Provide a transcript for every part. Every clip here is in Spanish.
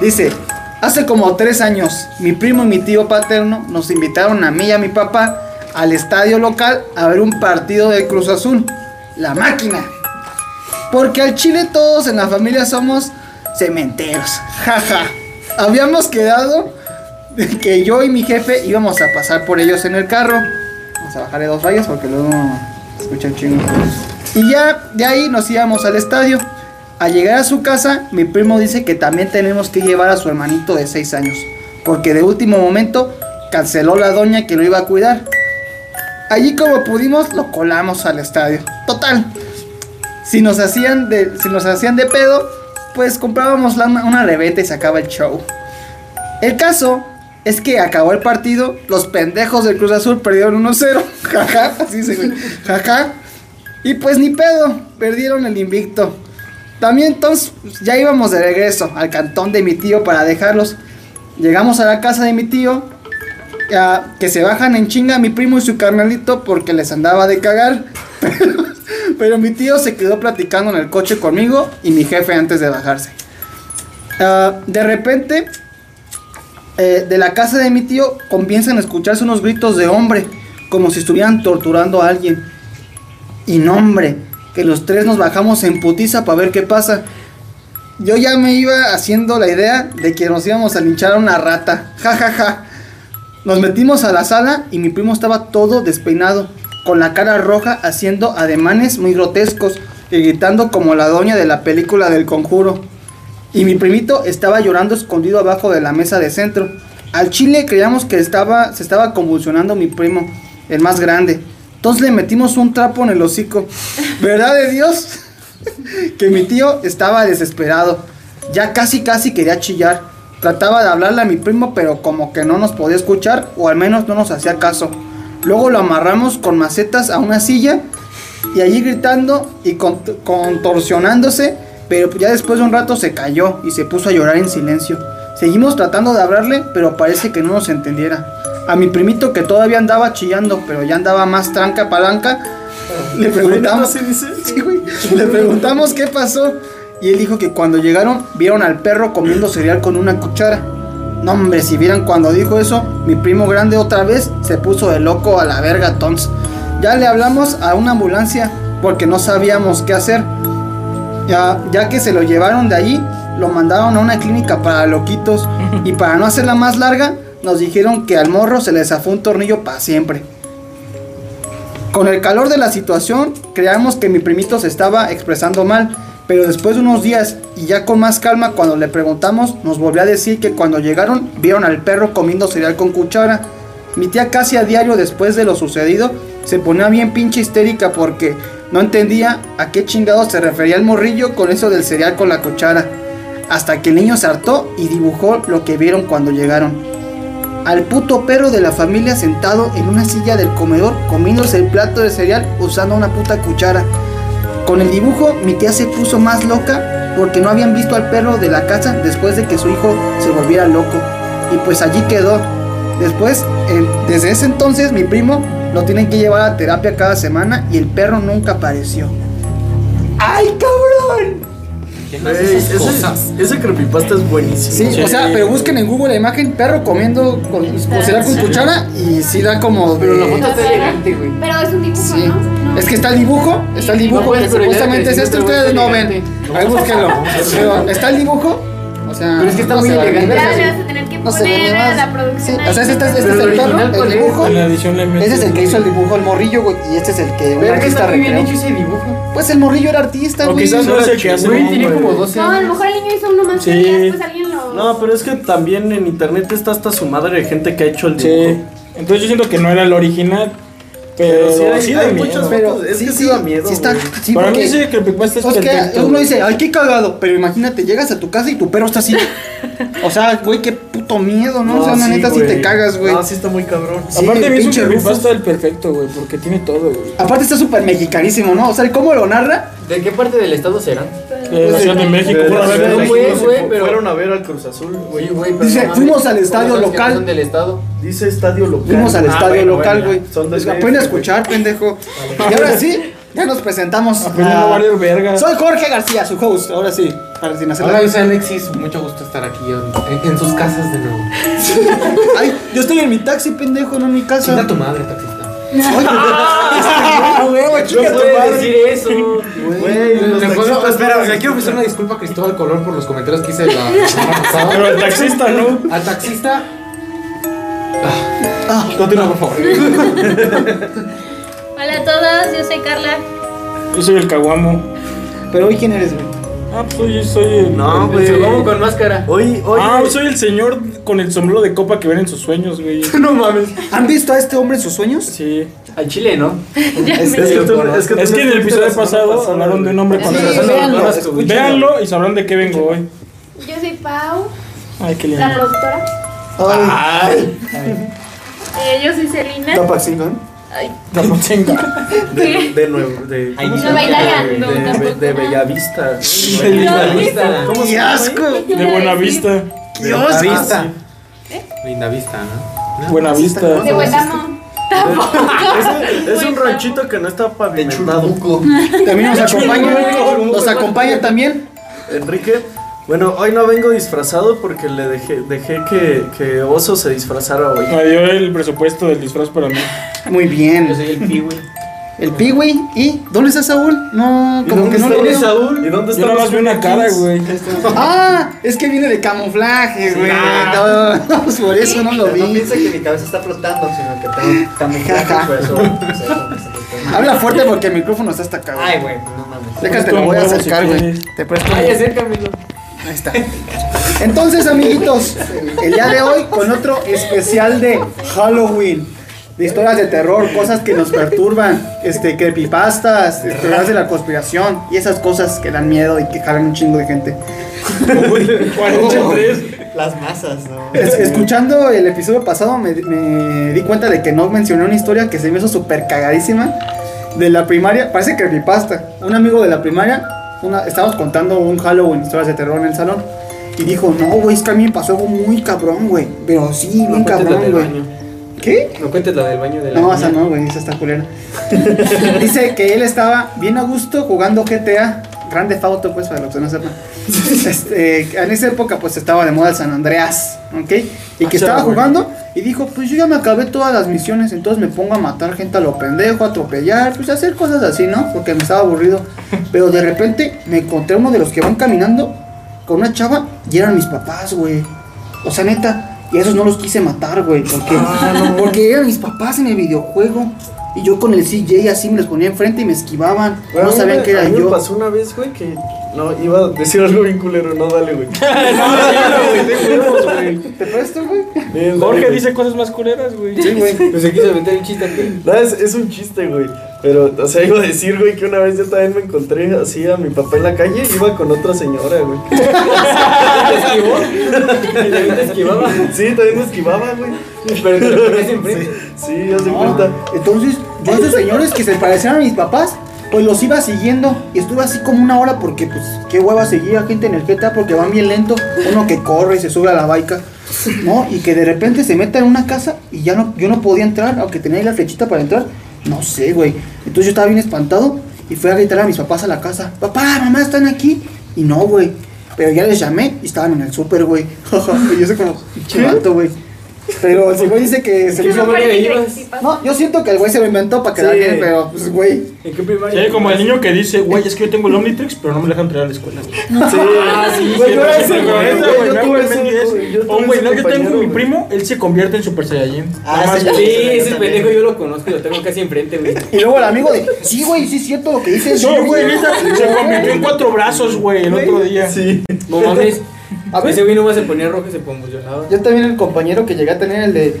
Dice, hace como tres años, mi primo y mi tío paterno nos invitaron a mí y a mi papá al estadio local a ver un partido de Cruz Azul, la máquina. Porque al Chile todos en la familia somos cementeros, jaja. Habíamos quedado que yo y mi jefe íbamos a pasar por ellos en el carro. Vamos a bajarle dos rayas porque luego escuchan chingo. Y ya de ahí nos íbamos al estadio. Al llegar a su casa, mi primo dice que también tenemos que llevar a su hermanito de 6 años, porque de último momento canceló la doña que lo iba a cuidar. Allí como pudimos lo colamos al estadio. Total. Si nos hacían de, si nos hacían de pedo, pues comprábamos la- una reventa y se acaba el show. El caso es que acabó el partido, los pendejos del Cruz Azul perdieron 1-0. Jaja, así se. Jaja. Y pues ni pedo, perdieron el invicto. También entonces ya íbamos de regreso al cantón de mi tío para dejarlos. Llegamos a la casa de mi tío, ya, que se bajan en chinga mi primo y su carnalito porque les andaba de cagar. Pero, pero mi tío se quedó platicando en el coche conmigo y mi jefe antes de bajarse. Ah, de repente, eh, de la casa de mi tío comienzan a escucharse unos gritos de hombre, como si estuvieran torturando a alguien. Y no, hombre, que los tres nos bajamos en putiza para ver qué pasa. Yo ya me iba haciendo la idea de que nos íbamos a linchar a una rata. Ja, ja, ja. Nos metimos a la sala y mi primo estaba todo despeinado, con la cara roja, haciendo ademanes muy grotescos y gritando como la doña de la película del conjuro. Y mi primito estaba llorando escondido abajo de la mesa de centro. Al chile creíamos que estaba, se estaba convulsionando mi primo, el más grande. Entonces le metimos un trapo en el hocico. ¿Verdad de Dios? que mi tío estaba desesperado. Ya casi casi quería chillar. Trataba de hablarle a mi primo, pero como que no nos podía escuchar, o al menos no nos hacía caso. Luego lo amarramos con macetas a una silla y allí gritando y cont- contorsionándose, pero ya después de un rato se cayó y se puso a llorar en silencio. Seguimos tratando de hablarle, pero parece que no nos entendiera. A mi primito que todavía andaba chillando, pero ya andaba más tranca palanca, le preguntamos, Sí, güey. le preguntamos qué pasó y él dijo que cuando llegaron vieron al perro comiendo cereal con una cuchara. No hombre, si vieran cuando dijo eso, mi primo grande otra vez se puso de loco a la verga tons. Ya le hablamos a una ambulancia porque no sabíamos qué hacer. Ya, ya que se lo llevaron de allí, lo mandaron a una clínica para loquitos y para no hacerla más larga, nos dijeron que al morro se le zafó un tornillo para siempre. Con el calor de la situación, creamos que mi primito se estaba expresando mal, pero después de unos días y ya con más calma cuando le preguntamos, nos volvió a decir que cuando llegaron vieron al perro comiendo cereal con cuchara. Mi tía casi a diario después de lo sucedido se ponía bien pinche histérica porque no entendía a qué chingado se refería el morrillo con eso del cereal con la cuchara. Hasta que el niño se hartó y dibujó lo que vieron cuando llegaron al puto perro de la familia sentado en una silla del comedor comiéndose el plato de cereal usando una puta cuchara. Con el dibujo mi tía se puso más loca porque no habían visto al perro de la casa después de que su hijo se volviera loco. Y pues allí quedó. Después, desde ese entonces mi primo lo tienen que llevar a terapia cada semana y el perro nunca apareció. ¡Ay, cabrón! ¿Quién Güey, hace esas ese, cosas? ese creepypasta es buenísimo. Sí, o sea, pero busquen en Google la imagen perro comiendo con, con cuchara y sí da como Pero la de- foto está elegante, güey. Pero es un dibujo, Sí. ¿no? Es que está el dibujo, está el dibujo No, pues, que supuestamente es este, sí, ustedes no ven. Ahí búsquenlo. Pero está el dibujo, sea. Pero es que está no muy se va a elegante. Ya le vas a tener que No poner más. a la Sí, producción. o sea, este, este, este Pero es el el dibujo. Ese es el que hizo el dibujo, el morrillo, güey. Y este es el que Verga, artista está muy bien hecho ese dibujo. Pues el morrillo era artista, O güey. quizás no es el que hace Güey, el tiene nombre, como güey. 12 No, a lo mejor el niño hizo uno más Sí. después alguien lo. No, pero es que también en internet está hasta su madre de gente que ha hecho el Sí. dibujo. Entonces yo siento que no era el original. Pero Pero, sí hay- sí hay da muchas miedo. Pero Es sí, que sí da miedo, sí está, sí, Para porque- mí sí, que el creepypasta es Es que perfecto. uno dice, ay, qué cagado. Pero imagínate, llegas a tu casa y tu perro está así. o sea, güey, qué puto miedo, ¿no? o sea, la sí, neta sí güey. te cagas, güey. No, sí está muy cabrón. Sí, Aparte es un pinche creepypasta el perfecto, güey, porque tiene todo, güey. Aparte está súper mexicanísimo, ¿no? O sea, ¿cómo lo narra? ¿De qué parte del estado serán? De la Ciudad de México, De fueron a ver de güey, pero- Fueron a ver al Cruz Azul, güey. Sí, güey, pero Dice, no mames. fuimos al estadio ¿Cómo sabes que local. son del estado? Dice estadio local. Fuimos al Ah, estadio bueno, local, bueno, güey. son del Pues, DF, Aprende a güey. escuchar, pendejo. Y ahora sí, ya nos presentamos. A- a valer verga. Soy Jorge García, su host, ahora sí. Para sin hacer Hola, la- yo soy Alexis, mucho gusto estar aquí en, en sus casas de nuevo. Ay, yo estoy en mi taxi, pendejo, no en mi casa. Chinga tu madre, taxista. Ah, decir eso. Güey, los ¿le puedo- taxistas espera, le quiero ofrecer una disculpa a Cristóbal Colón por los comentarios que hice la semana pasada. Pero el taxista no. Al taxista. Ah, continúa, por favor. Hola a todos, yo soy Carla. Yo soy el caguamo. Pero hoy, ¿quién eres, güey? Ah, pues hoy soy el. No, güey. Vamos con máscara. Hoy, hoy. Ah, soy el señor con el sombrero de copa que ven en sus sueños, güey. No mames. ¿Han visto a este hombre en sus sueños? Sí. Al chile, ¿no? Es que tú, es que tú Es que en el no episodio la pasado hablaron de un hombre con Sí, véanlo. Véanlo y sabrán de qué vengo hoy. Yo soy Pau, Ay, qué la lindo. productora. Ay, Eh, yo soy Celina. Tapaxingón. Ay, Capuchinga. De, de nuevo. De, Ay. Italia. De, No, de, tampoco. de Bellavista. Vista. ¿Cómo se ¡Qué llama? asco! De Buena Vista. ¡Qué Linda vista. ¿no? Buena Vista. de Huetamo. Es, es un ranchito que no está pavimentado. También nos acompaña, nos acompaña también. Enrique, bueno, hoy no vengo disfrazado porque le dejé, dejé que, que Oso se disfrazara hoy. Me dio el presupuesto del disfraz para mí. Muy Yo bien. soy el Piwi. El Piwi. ¿Y dónde está Saúl? No, ¿Y como dónde que no está lo veo. Saúl? ¿Y dónde está Yo más vi una cara, güey. Ah, es que viene de camuflaje, güey. No, pues por eso no lo No vi. piensa que mi cabeza está flotando, sino que tengo camuflaje, por eso. Habla fuerte porque el micrófono está hasta acá. güey. Ay, güey, no mames. Déjate, lo voy a acercar, güey. Te presto. Ay, acércamelo. Ahí está. Entonces, amiguitos, el día de hoy con otro especial de Halloween. De historias de terror, cosas que nos perturban, este, creepypastas, este, teorías de la conspiración y esas cosas que dan miedo y que jalan un chingo de gente. 43. Las masas, ¿no? Es- escuchando el episodio pasado me, me di cuenta de que no mencioné una historia que se me hizo súper cagadísima de la primaria. Parece creepypasta. Un amigo de la primaria, una, estábamos contando un Halloween, historias de terror en el salón. Y dijo, no, güey, es que a mí me pasó algo muy cabrón, güey. Pero sí, la cabrón, güey. ¿Qué? No cuentes la del baño de la No, niña. esa no, güey, esa está culera. Dice que él estaba bien a gusto jugando GTA, Grande Theft Auto, pues, para los que no sepan. Este, en esa época, pues, estaba de moda el San Andreas, ¿ok? Y que estaba jugando y dijo, pues, yo ya me acabé todas las misiones, entonces me pongo a matar gente a lo pendejo, a atropellar, pues, a hacer cosas así, ¿no? Porque me estaba aburrido. Pero de repente me encontré uno de los que van caminando con una chava y eran mis papás, güey. O sea, neta. Y esos no los quise matar, güey. Porque, porque eran mis papás en el videojuego. Y yo con el CJ así me los ponía enfrente y me esquivaban. Bueno, no sabían me- que era a mí me yo. pasó una vez, güey, que. No, iba a decir algo bien culero, no, dale, güey. ¿Te presto, güey? Jorge dale, dice cosas más culeras, güey. Sí, güey. Pues se quiso meter un chiste aquí. No, es, es un chiste, güey. Pero, o sea, iba a decir, güey, que una vez yo también me encontré así a mi papá en la calle y iba con otra señora, güey. ¿Te esquivó? ¿También te esquivaba? Sí, también me esquivaba, güey. Pero te lo ponías enfrente. Sí, ya se No, cuenta. Entonces, yo a esos señores que se parecían a mis papás, pues los iba siguiendo. Y estuve así como una hora porque, pues, qué hueva seguir a gente en el GTA porque van bien lento. Uno que corre y se sube a la baica, ¿no? Y que de repente se meta en una casa y ya no, yo no podía entrar, aunque tenía ahí la flechita para entrar. No sé, güey. Entonces yo estaba bien espantado y fui a gritar a mis papás a la casa: Papá, mamá, ¿están aquí? Y no, güey. Pero ya les llamé y estaban en el súper, güey. y yo sé como, pinche vato, güey. Pero el güey dice que se le hizo. no yo siento que el güey se lo inventó para quedar Sí. bien, pero pues, güey. ¿En qué primaria? Sí, como el niño que dice, güey, es que yo tengo el Omnitrix, pero no me dejan traer a la escuela. güey. Sí, Ah, sí, güey, sí, yo era ese, güey. sí, Yo Güey, me hago tuve el ese, Ben 10. güey, yo O, güey, no, yo tengo mi güey. primo, él se convierte en Super Saiyajin. Ah, sí, güey. ese pendejo yo lo conozco y lo tengo casi enfrente, güey. Y luego el amigo de, sí, güey, sí es cierto lo que dices. No, güey, se convirtió en cuatro brazos, güey, el otro día. Sí. No mames. A ver. Ese güey nomás se ponía rojo y se convulsionaba. Yo también el compañero que llegué a tener el de,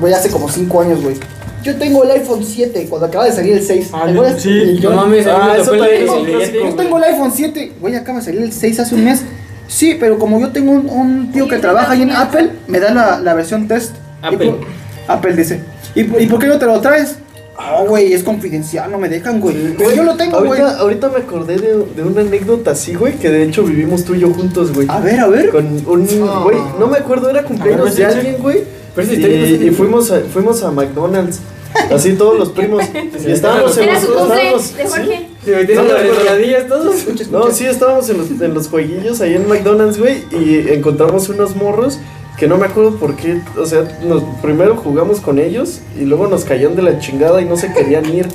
güey, hace como 5 años, güey. Yo tengo el iPhone 7, cuando acaba de salir el 6. Ah, ¿Te acuerdas? sí. Y yo, No mames, Ah, eso el también el yo tengo el iPhone 7, güey, acaba de salir el 6 hace un mes. Sí, pero como yo tengo un, un tío que trabaja ahí en Apple, me da la, la versión test. Y Apple. por- Apple dice. ¿Y, ¿Y por qué no te lo traes? Ah, güey, es confidencial, no me dejan, güey. Pero yo lo tengo, güey. Ahorita, ahorita me acordé de, de una anécdota así, güey, que de hecho vivimos tú y yo juntos, güey. A ver, a ver. Con un, güey, no me acuerdo, era cumpleaños ver, de pues, alguien, güey. Pero Y, y de- fuimos, a, fuimos a McDonald's, así todos los primos. Y estábamos en los estábamos- de Jorge. No, las todos. No, sí, estábamos en los, en los jueguillos ahí en McDonald's, güey, y encontramos unos morros que no me acuerdo por qué, o sea, nos, primero jugamos con ellos y luego nos caían de la chingada y no se querían ir.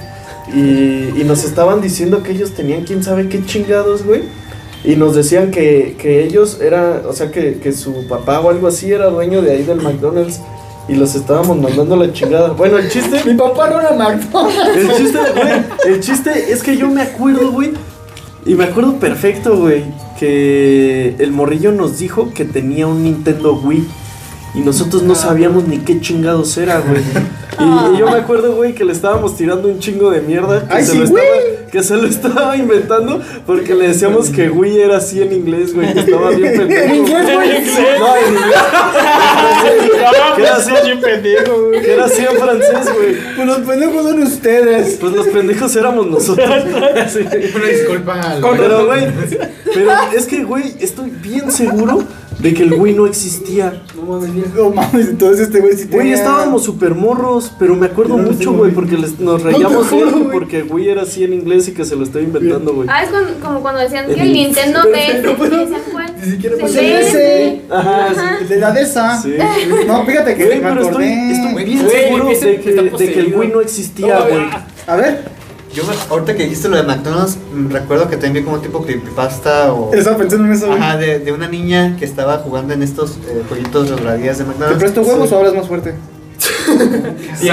Y, y nos estaban diciendo que ellos tenían quién sabe qué chingados, güey. Y nos decían que, que ellos era, o sea, que, que su papá o algo así era dueño de ahí del McDonald's. Y los estábamos mandando a la chingada. Bueno, el chiste... Mi papá no era McDonald's. El chiste, güey, el chiste es que yo me acuerdo, güey. Y me acuerdo perfecto, güey, que el morrillo nos dijo que tenía un Nintendo Wii. Y nosotros no sabíamos ni qué chingados era, güey. Y, y yo me acuerdo, güey, que le estábamos tirando un chingo de mierda. Que, Ay, se, sí, lo estaba, que se lo estaba inventando porque le decíamos que Wii era así en inglés, güey. Que estaba bien pendejo. ¿En inglés, güey? No, en inglés. Que era así, bien pendejo, güey. que era así en francés, güey. Pues los pendejos son ustedes. Pues los pendejos éramos nosotros. Sí. Una disculpa al. Pero, güey, pero es que, güey, estoy bien seguro de que el güey no existía. No mames, entonces este güey sí Güey, tenía- estábamos súper morros, pero me acuerdo mucho, güey, porque les- nos reíamos de él, porque güey era así en inglés y que se lo estaba inventando, güey. Ah, es con- como cuando decían que El- Nintendo DS. no puedo-. Ni siquiera Pues pasé. el DS. ese. Ajá, El de la de esa. sí. No, fíjate que Güey, me pero estoy, acordé. estoy bien Güey, seguro de que, de que el güey no existía, No, güey. A ver, Yo me, ahorita que dijiste lo de McDonald's, mm, recuerdo que también vi como un tipo creepypasta o. estaba pensando en eso. Ajá, de, de una niña que estaba jugando en estos eh, jueguitos resbaladillas de ¿Te McDonald's. presto huevos o hablas más fuerte?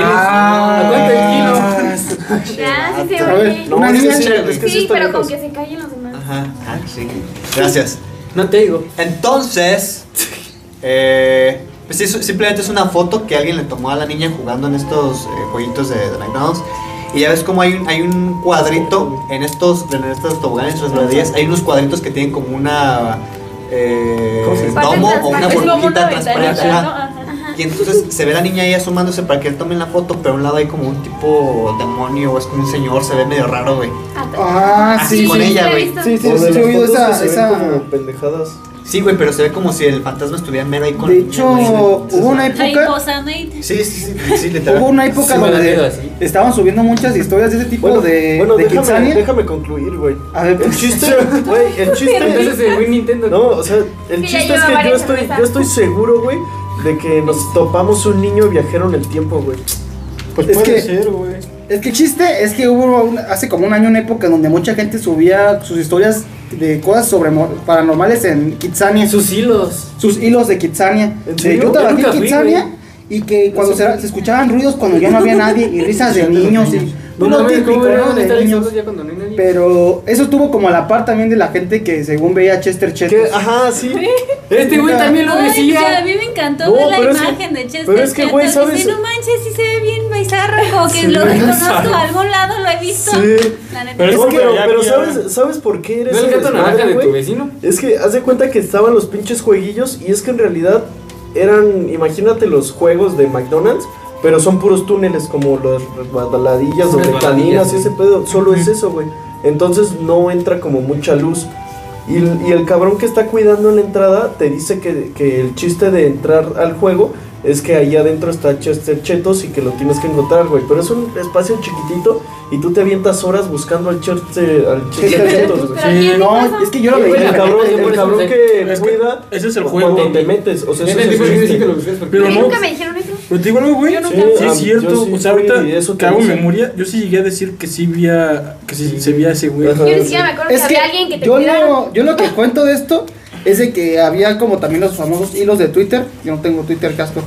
Ah, ¿Cuánto el kilo? Ya, sí se A ver, oye. No, una es que niña. sí, es que sí Sí, está pero lejos. con que se callen los demás. Ajá, ah, sí. Gracias. No te digo. Entonces, eh, pues sí, es- simplemente es una foto que alguien le tomó a la niña jugando en estos eh, jueguitos de, de McDonald's. Y ya ves como hay un, hay un cuadrito en estos, en estos toboganes resbaladillas, hay unos cuadritos que tienen como una eh, domo o una burbujita transparente. Y entonces se ve la niña ahí asomándose para que él tome la foto, pero a un lado hay como un tipo demonio o es como un señor, se ve medio raro, güey. Ah, Así sí, con sí. ella, güey. Sí, sí, de sí, he oído esa, esa. como pendejadas. Sí, güey, pero se ve como si el fantasma estuviera mero ahí con De hecho, hubo una época. Sí, sí, sí, sí, literal. Hubo una época donde estaban subiendo muchas historias de ese tipo Bueno, de, bueno de déjame, Kitsania. déjame concluir, güey. A ver, El pues, chiste, güey, el chiste. Entonces el Wii Nintendo. No, o sea, el chiste es que yo estoy, yo estoy seguro, güey, de que nos topamos un niño viajero en el tiempo, güey. Pues Es puede que- ser, güey. Es que el chiste es que hubo un- hace como un año una época donde mucha gente subía sus historias de cosas sobre paranormales en Kitsania. Sus hilos. sus hilos de Kitsania. Yo trabajé en Kitsania y que cuando se, se escuchaban ruidos cuando ya no había nadie y risas de niños y No lo mames, típico, ¿cómo ¿no? a de niños. no hay nadie? Pero eso tuvo como a la par también de la gente que según veía Chester Chetos. Que, ajá, sí. Este güey también lo Ay, sí, a decía. mí me encantó ver la que- imagen de Chester pero es que, güey, no manches, sí se ve bien como que Sí, lo reconozco de algún lado, lo he visto. Sí. La neta. Pero No, es que pero, ¿sabes, ¿sabes por qué eres ¿No es el gato naranja de tu vecino? Es que haz de cuenta que estaban los pinches jueguillos y es que en realidad eran, imagínate los juegos de McDonald's, pero son puros túneles como las resbaladillas donde Resbaladillas, caminas y sí. ese pedo, solo es eso, güey. Entonces no entra como mucha luz. Y, el- y el cabrón que está cuidando en la entrada te dice que, que el chiste de entrar al juego es que ahí adentro está Chester Chetos y que lo tienes que encontrar, güey. Pero es un espacio chiquitito y tú te avientas horas buscando al Chester, al Chester Chetos, güey. ¿quién dijo no, es que yo lo Sí, güey, veía. El cabrón, el cabrón que Es que cuida ese es el cuando juego. te metes, o sea, eso Neta, es el sí, sí porque- Pero no. Nunca me dijeron eso. Pero te digo algo, güey. Sí, Sí, ah, es cierto. yo sí o sea, ahorita que hago memoria, yo sí llegué a decir que sí veía, que sí, se veía ese güey. Yo ni siquiera me acuerdo Es que que había alguien que te lo, yo lo que cuento de esto es de que había como también los famosos hilos de Twitter. Yo no tengo Twitter, casco.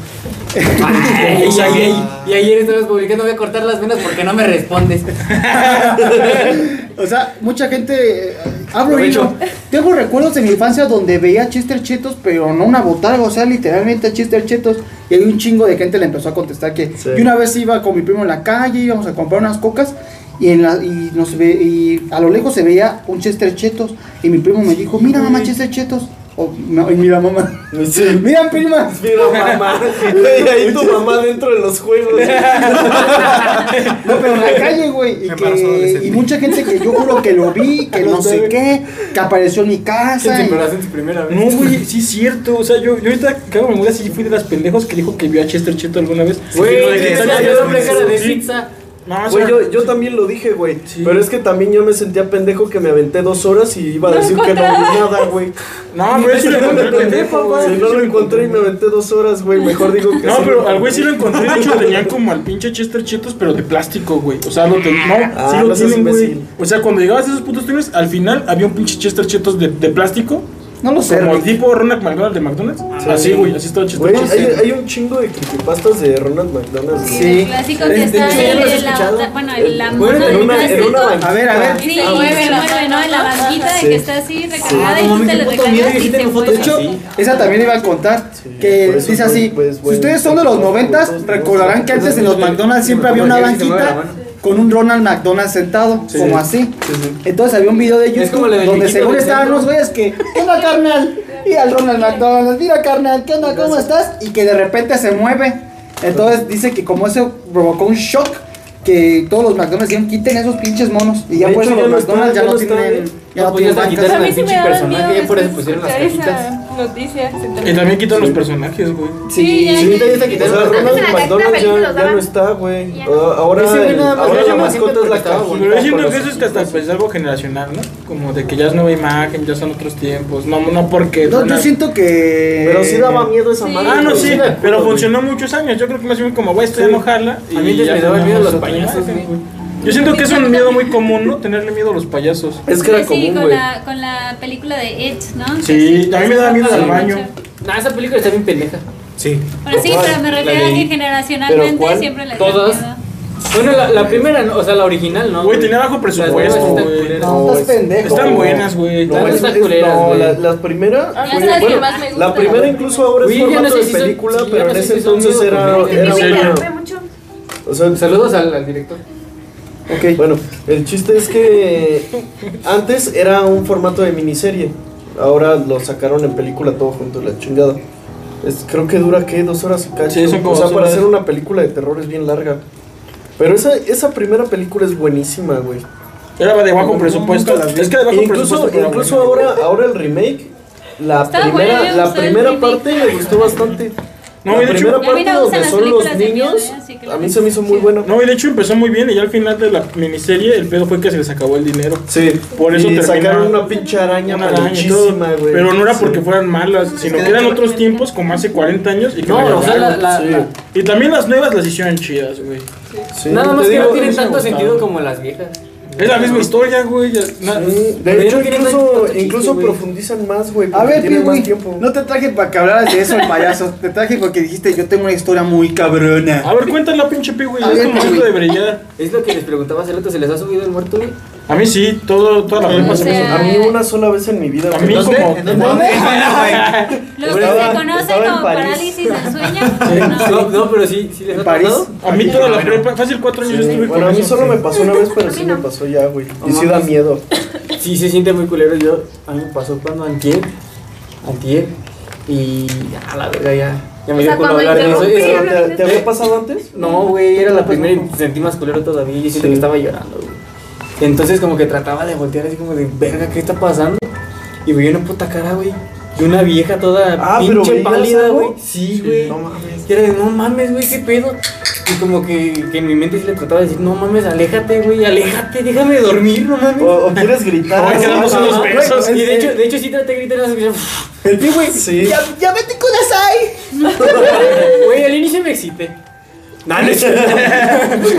Ay, y, ayer, y ayer estabas publicando, voy a cortar las venas porque no me respondes. O sea, mucha gente. eh, Abro Provecho. hilo. Tengo recuerdos de mi infancia donde veía Chester Chetos, pero no una botarga, o sea, literalmente Chester Chetos. Y hay un chingo de gente le empezó a contestar que. Sí. Y una vez iba con mi primo en la calle, íbamos a comprar unas cocas. Y, en la, y, nos ve, y a lo lejos se veía un Chester Chetos. Y mi primo me dijo: Mira, mamá, Chester Chetos. O, no, y mira, mamá. Sí. Mira, prima. Mira, mamá. Güey, ahí tu mamá dentro de los juegos. No, pero en la calle, güey. Y, que, y mucha gente que yo juro que lo vi, que no sé qué, que apareció en mi casa. y- embarazaste en tu primera vez. No, güey, sí es cierto. O sea, yo, yo ahorita que hago memoria, sí fui de las pendejos que dijo que vio a Chester Cheto alguna vez. Güey, Sí, lo de cara de Sí. pizza. No, o Güey, sea, yo, yo también lo dije, güey. Sí. Pero es que también yo me sentía pendejo que me aventé dos horas y iba a No decir que no vi nada, güey. No, pero sí lo encontré, pendejo, güey. Si no lo encontré y me aventé dos horas, güey. Mejor digo que No, sí. pero al güey sí lo encontré. De hecho, tenían como al pinche Chester Chetos, pero de plástico, güey. O sea, no, Ah, sí lo no tienen, güey. imbécil. O sea, cuando llegabas a esos putos trenes, al final había un pinche Chester Chetos de, de plástico. No lo sé, Como el Rick. tipo Ronald McDonald de McDonald's. Así, güey, así Güey, Chetos. hay, hay un chingo de creepypastas de Ronald McDonald. Sí, clásico que está en lo has la bueno, en la Bueno, mona En de una, en plástico. una banquita. A ver, a ver. Sí, bueno. mueve, ¿no? En la banquita de que está así recargada Ah, y te miedo, recargas y te De mueve. hecho, esa también iba a contar. Que dice así: pues, Si ustedes son de los todos, noventas, recordarán que antes en los McDonald's siempre había una mueve banquita. Con un Ronald McDonald sentado, como así. Entonces había un video de YouTube como donde según estaban los güeyes que, ¿qué onda, carnal? Y al Ronald McDonald, mira, carnal, ¿qué onda? ¿Cómo estás? Y que de repente se mueve. Entonces dice que como eso provocó un shock, que todos los McDonald's dijeron, quiten esos pinches monos. Y ya por eso los McDonald's ya no tienen. Ya No, pues ya A mí el sí pinche daba personaje, ya por eso después pusieron las cajitas. esa noticia. se Y también quitan los personajes, güey. Sí, ya, Sí, ya. ya en ya, los ya daban. no está, güey. Ya. Ah, ahora ahora la mascota es la cajita. Pero yo siento que los- eso es que hasta pues, es algo generacional, ¿no? Como de que ya es nueva imagen, ya son otros tiempos. No, no porque. No, yo siento que. Pero sí daba miedo esa Sí. madre. Ah, no, sí, pero funcionó muchos años. Yo creo que más bien como, güey, estoy a mojarla. A mí ya me daban tenemos miedo los payasos, güey. Yo siento que es un miedo muy común, ¿no? Tenerle miedo a los payasos. Es que era Sí, común, con güey. la, con la película de It, ¿no? Sí, a mí me daba miedo Sí, al baño. Nah, esa película está bien pendeja. Sí. Pero sí, pero me La refiero a que generacionalmente ¿Pero cuál? siempre le Todas. Bueno, la, la primera, no, o sea, la original, ¿no? Güey, tenía bajo presupuesto, güey. No, No, estás es- pendejo. Están buenas, güey. No, están es- culeras, no, la, la primera. Sabes que bueno, más me gusta. la primera incluso ahora es ya no formato sé de si son- película, sí, pero en no ese si son entonces era, era una. O sea, Saludos al, al director. Ok. Bueno, el chiste es que antes era un formato de miniserie. Ahora lo sacaron en película todo junto, la chingada. Es, creo que dura, ¿qué? Dos horas y cacho. Sí, como o sea, para hacer una película de terror es bien larga. Pero esa, esa primera película es buenísima, güey. Era de bajo presupuesto. Es que de bajo Incluso, presupuesto. incluso ahora, ahora el remake, la Está primera, bueno, la primera parte me gustó bastante. No, y la de hecho- primera mí parte donde son los miedo, niños, ¿eh? A mí se me hizo muy sí. buena. No, y de hecho empezó muy bien y ya al final de la miniserie el pedo fue que se les acabó el dinero. Sí, Por eso y sacaron una pinche araña Una araña y todo, muchísima, güey. Pero no era Sí. porque fueran malas, sino que que eran hecho- otros tiempos como hace 40 años y que No, la o sea, la, cagaron. la, Sí. la- Y también las nuevas las hicieron chidas, güey. Sí, nada más que digo, no tienen tanto sentido como las viejas. Es la misma historia, güey. na- Sí, de hecho, tiene incluso, incluso profundizan más, güey. A ver, tienen Piwi, más tiempo. no te traje para que hablaras de eso, el payaso. Te traje porque dijiste, yo tengo una historia muy cabrona. A ver, cuéntala, pinche pi, güey. Es tu momento de brillar. Es lo que les preguntaba hace rato, ¿se les ha subido el muerto, güey? A mí sí, todo, toda la prepa O se me sea, A mí una sola vez en mi vida. A güey. mí ¿Dónde? como- ¿En dónde? Lo que Estaba- se conoce en como parálisis del sueño. No, No. no, pero sí, sí les ha París. A mí toda la prepa, fácil cuatro años Sí, estuve bueno, a con mí eso. solo me pasó una vez, pero A sí mí me pasó ya, güey. Y sí da miedo. Sí, se siente muy culero. Yo, a mí me pasó cuando antier, antier, y a la verga ya, ya me O dio sea, culo cuando hablar de eso. ¿Te, te había pasado antes? No, güey, era la primera y sentí más culero todavía y siento Sí. que estaba llorando, güey. Entonces como que trataba de voltear así como de, verga, ¿qué está pasando? Y veía una puta cara, güey, de una vieja toda Ah, pinche ¿veías pálida, güey. Sí, güey. No mames. Y era de, no mames, güey, qué pedo. Y como que, que en mi mente sí le trataba de decir, no mames, aléjate, güey, aléjate, déjame dormir, no mames. O, o quieres gritar. Y de hecho, de hecho sí traté de gritar, así El Piwi, Sí. ya, ya vete con Asai. güey, al inicio me excité. No, no es cierto. Porque,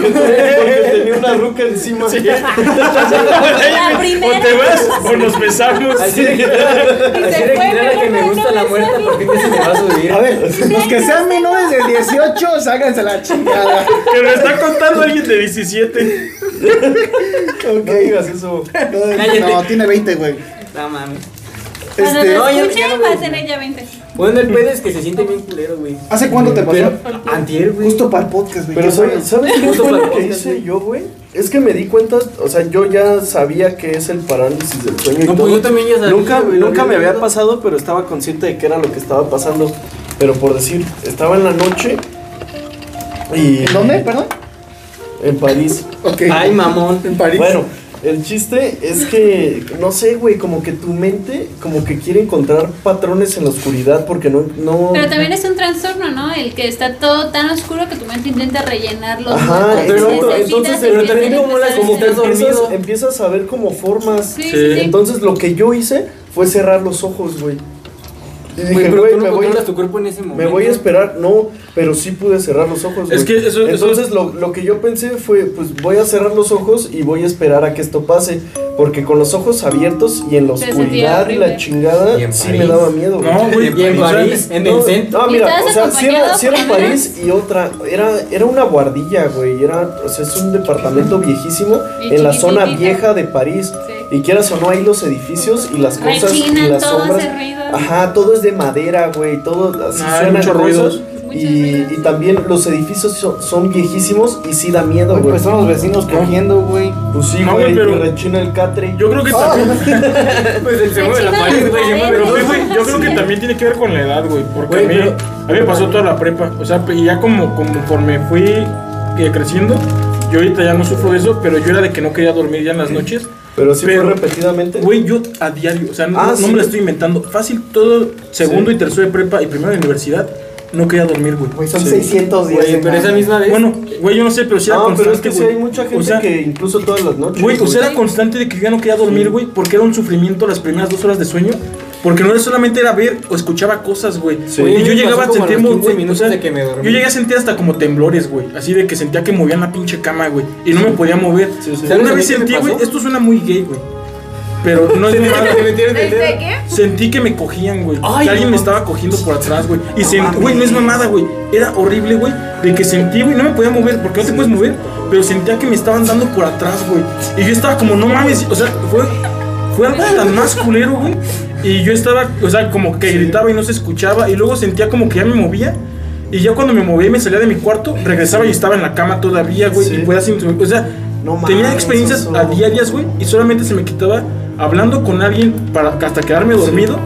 porque tenía una ruca encima. La O primera. te vas o nos besamos. Así de quitar, así de que mejor me gusta la sale. porque no se me va a subir. A ver, los que sean menores de 18, ságanse la chingada. Que lo está contando alguien de 17. No digas eso. No, tiene 20, güey. No mames. Este, no, ya- escuchen ya no va me- a tener ya 20. Bueno, el pedo es que se siente bien culero, güey. ¿Hace cuánto te pasó? Antier, güey. Justo para el podcast, güey. Pero ¿sabes, bueno. ¿sabes qué fue para lo que podcast, hice yo, güey? Es que me di cuenta, o sea, yo ya sabía que es el parálisis del sueño y No, pues todo. yo también ya sabía, Nunca, güey, nunca me había pasado, pero estaba consciente de que era lo que estaba pasando. Pero por decir, estaba en la noche y... ¿En dónde, perdón? En París. Ok. Ay, mamón. En París. Bueno, El chiste es que, no sé, güey, como que tu mente como que quiere encontrar patrones en la oscuridad porque no... no Pero también es un trastorno, ¿no? El que está todo tan oscuro que tu mente intenta rellenar los Ajá, que pero entonces, pero también como la- como estás empiezas, a ver como formas. Sí, sí, Sí. sí. Entonces lo que yo hice fue cerrar los ojos, güey. Y Güey, dije, pero güey, tú no me voy, controlas tu cuerpo en ese momento. me voy a esperar. No, pero sí pude cerrar los ojos, Es que eso- eso- Entonces lo, lo que yo pensé fue, pues voy a cerrar los ojos y voy a esperar a que esto pase. Porque con los ojos abiertos y en la oscuridad y la chingada, Y en sí me daba miedo. No, güey. Y en sea, París, en No, el centro. No, ¿Y mira, o sea, si era? París y otra, era, era una guardilla, güey, era, o sea, es un departamento viejísimo en la zona vieja de París. Sí. Y quieras o no, ahí los edificios y las cosas y Rechinan, las todo sombras. hace ruido. Ajá, todo es de madera, güey, todo así Ah, suenan muchos cosas. ruidos. Muchos Y, ruidos. y también los edificios son, son viejísimos y sí da miedo, Güey, pues son los vecinos cogiendo, güey. Pues sí, No, güey, güey, pero- y rechina el catre. Yo creo que también. Pues el segundo de la pared, güey. Pero, güey, yo creo que también tiene que ver con la edad, güey. Porque Güey, a, mí, pero- a mí me pasó toda la prepa. O sea, y ya como, como conforme fui eh, creciendo, yo ahorita ya no sufro de eso, pero yo era de que no quería dormir ya en las noches. Pero sí pero- fue repetidamente. Güey, yo a diario, o sea, no, Ah, no sí. me lo estoy inventando. Fácil, todo segundo Sí. y tercero de prepa y primero de universidad, no quería dormir, güey. Güey, son Sí. 600 días. Güey, pero la- esa misma vez. Bueno, güey, yo no sé, pero sí era no, pero es constante, que sí güey. hay mucha gente O sea, que incluso todas las noches. Güey, o sea, güey. era constante de que ya no quería dormir, güey, porque era un sufrimiento las primeras dos horas de sueño. Porque no era solamente era ver o escuchaba cosas, güey. Sí. Y yo llegaba a sentir, los mo- 15 güey, o sea, yo llegué a sentir hasta como temblores, güey. Así de que sentía que movían la pinche cama, güey. Y no me podía mover. Sí, sí. Una ¿Sabes a mí vez sentí, güey, esto suena muy gay, güey. Pero no es Se metieron el ¿Desde qué? Sentí que me cogían, güey. Que alguien no me estaba cogiendo por atrás, güey. Y sentí, güey, no es mamada, güey. Era horrible, güey. De que sentí, güey, no me podía mover porque no te puedes mover. Pero sentía que me estaban dando por atrás, güey. Y yo estaba como, no mames. O sea, fue, fue algo tan más culero, güey. Y yo estaba, o sea, como que gritaba y no se escuchaba. Y luego sentía como que ya me movía. Y ya cuando me movía y me salía de mi cuarto, regresaba y estaba en la cama todavía, güey. Sí. Y podía sin- O sea, No tenía mames, experiencias a diarias, güey. Y solamente se me quitaba hablando con alguien para hasta quedarme dormido.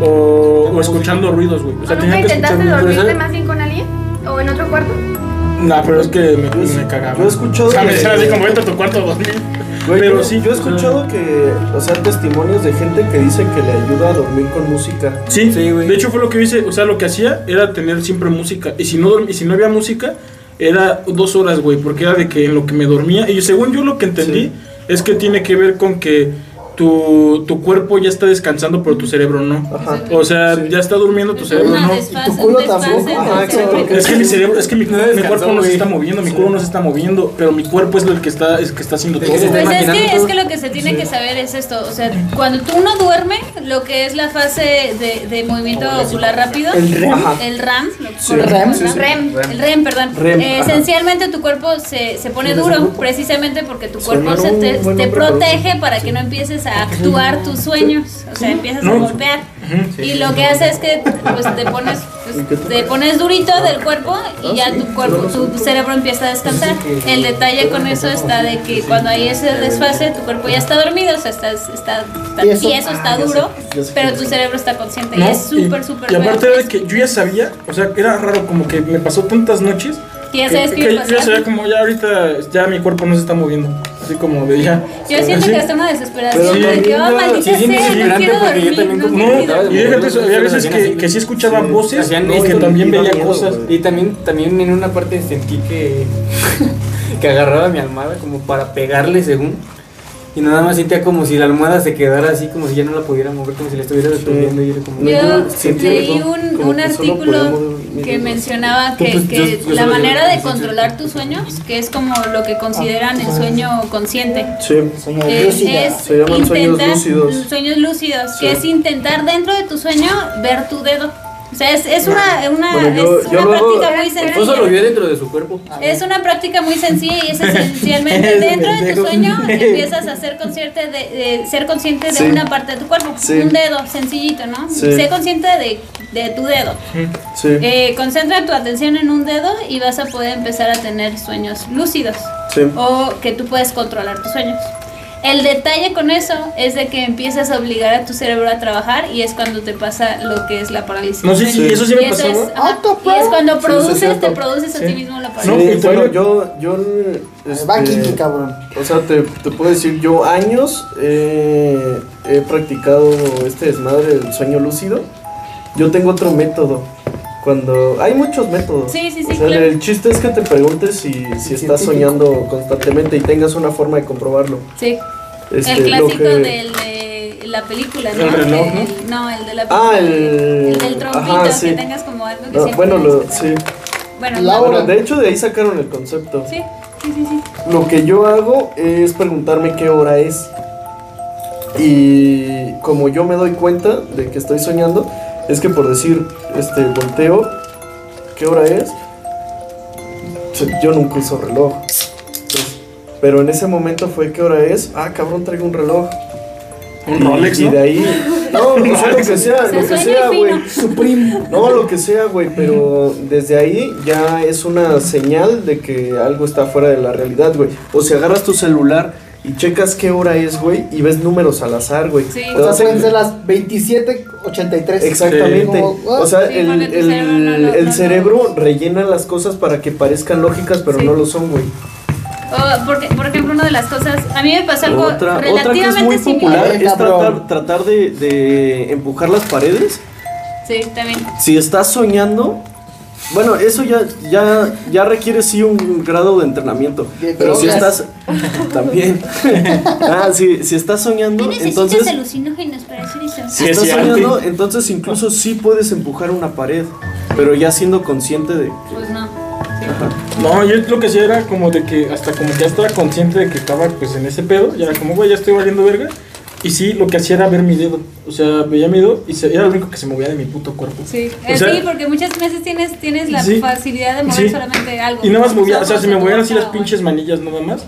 O, o escuchando ruidos, güey. O ¿O sea, nunca tenía que escuchar intentaste dormirte ¿sabes? más bien con alguien? ¿O en otro cuarto? Nah, pero es que me, me cagaba. yo he escuchado O sea, me decían así como vete a tu cuarto a dormir. Güey, pero sí. yo he escuchado que, o sea, testimonios de gente que dice que le ayuda a dormir con música. Sí, Sí, güey. de hecho fue lo que hice, o sea, lo que hacía era tener siempre música. Y si no, y si no había música, era dos horas, güey, porque era de que en lo que me dormía. Y según yo lo que entendí Sí. es que tiene que ver con que tu, tu cuerpo ya está descansando, pero tu cerebro no. Ajá. O sea, Sí. ya está durmiendo tu cerebro, no. desfase, tu culo tampoco. exacto. Es que mi cerebro, es que mi, No mi descansó, cuerpo no se está moviendo, mi Sí. culo no se está moviendo, pero mi cuerpo es el que está, es que está haciendo todo. que Pues es que, es que lo que se tiene que saber es esto, o sea, cuando tú no duerme, lo que es la fase de, de movimiento ocular rápido, El REM. Ajá. el RAM, lo Sí. correcto, REM, sí. REM. el REM, perdón, REM, Eh, esencialmente tu cuerpo se, se pone duro, precisamente porque tu cuerpo se te, te protege para que no empieces a actuar tus sueños, o sea, empiezas a golpear. Y lo que hace es que pues, te pones pues, te pones durito del cuerpo y ya tu cuerpo, tu cerebro empieza a descansar. El detalle con eso está de que cuando hay ese desfase, tu cuerpo ya está dormido, o sea, está, está, está Tieso. está Ah, duro, pero tu cerebro está consciente. Y es súper, súper Y aparte de que yo ya sabía, o sea, era raro, como que me pasó tantas noches Que ya sabes que, que yo sabía como ya ahorita ya mi cuerpo no se está moviendo. Así como de ya. Yo siento así. que hasta una desesperación Pero de que, oh, maldita sí, sí, sea, no desesperante quiero porque yo dormir, también no como- No, y déjate eso, había veces que, que sí escuchaba Sí. voces y que y también veía miedo, cosas. Y también, también en una parte sentí que, que agarraba mi almohada como para pegarle según. Y nada más sentía como si la almohada se quedara así, como si ya no la pudiera mover, como si la estuviera deteniendo. Y era como, Yo leí un, como un artículo que mencionaba que, Pues, que yo- yo la manera de controlar tus sueños, que es como lo que consideran el sueño consciente, Sí. Eh, es Se llaman sueños intentar- lúcidos. sueños lúcidos, que Sí. es intentar dentro de tu sueño ver tu dedo. O sea, es, es una, una, Bueno, yo- es una luego- práctica muy Esposo lo sencilla. vio dentro de su cuerpo. Es una práctica muy sencilla y es esencialmente dentro de tu sueño empiezas a ser consciente de, de ser consciente de Sí. una parte de tu cuerpo, Sí. un dedo sencillito, ¿no? Sí. Sé consciente de, de tu dedo. Sí. Eh, concentra tu atención en un dedo y vas a poder empezar a tener sueños lúcidos Sí. o que tú puedes controlar tus sueños. El detalle con eso es de que empiezas a obligar a tu cerebro a trabajar y es cuando te pasa lo que es la parálisis. No sé si eso sí Y me eso pasó. es, ajá, y es cuando Sí, sí, produces, te produces a Sí. ti mismo la No, Sí, parálisis. y bueno, yo, yo, este, Va Kiki, cabrón. o sea, te, te puedo decir, yo años eh, he practicado este desmadre del sueño lúcido. Yo tengo otro método. Cuando hay muchos métodos. Sí, sí, sí, O sea, claro. el chiste es que te preguntes si, si estás soñando constantemente y tengas una forma de comprobarlo. Sí. Este, el clásico que- del de la película, ¿no? El reloj, ¿no? El- no, el de la Ah, película. el- el del trompito, ajá, sí. que tengas como algo que No, siempre bueno, lo, sí. Bueno, La no, hora. Bueno, de hecho de ahí sacaron el concepto. Sí, sí, sí, sí. Lo que yo hago es preguntarme qué hora es. Y como yo me doy cuenta de que estoy soñando, es que por decir, este, volteo, ¿qué hora es? Yo- nunca uso reloj. Entonces, pero en ese momento fue qué hora es. Ah, cabrón, traigo un reloj. Un Y- Rolex, Y ¿no? de ahí. No, o sea, lo que sea, Se lo que sea, güey. Supreme. No, lo que sea, güey, pero desde ahí ya es una señal de que algo está fuera de la realidad, güey. O si agarras tu celular y checas qué hora es, güey, y ves números al azar, güey. Sí. O sea, pueden ser las 27.83. Exactamente. Como, O sea, Sí, el, el- cerebro no lo- el no cerebro rellena las cosas para que parezcan lógicas, pero Sí. no lo son, güey. O porque, por ejemplo, una de las cosas, a mí me pasó algo Otra, otra que relativamente es muy similar. popular es tratar, tratar de, de empujar las paredes. Sí, también. Si estás soñando, bueno, eso ya, ya, ya requiere sí un grado de entrenamiento. De pero si estás también, ah, si, si estás soñando, entonces alucinógenos para hacer eso? si Sí, estás sí, soñando, entonces incluso sí puedes empujar una pared, pero ya siendo consciente de que Pues no. No, yo lo que hacía era como de que hasta como que ya estaba consciente de que estaba pues en ese pedo, ya era como, güey, ya estoy valiendo verga. Y sí, lo que hacía era ver mi dedo. O sea, veía mi dedo y se- era lo único que se movía de mi puto cuerpo. Sí, O Eh, sea, sí, porque muchas veces tienes, tienes la Sí. facilidad de mover Sí. solamente algo. Y nada más movía, o sea, se me movían así las pinches manillas nada más.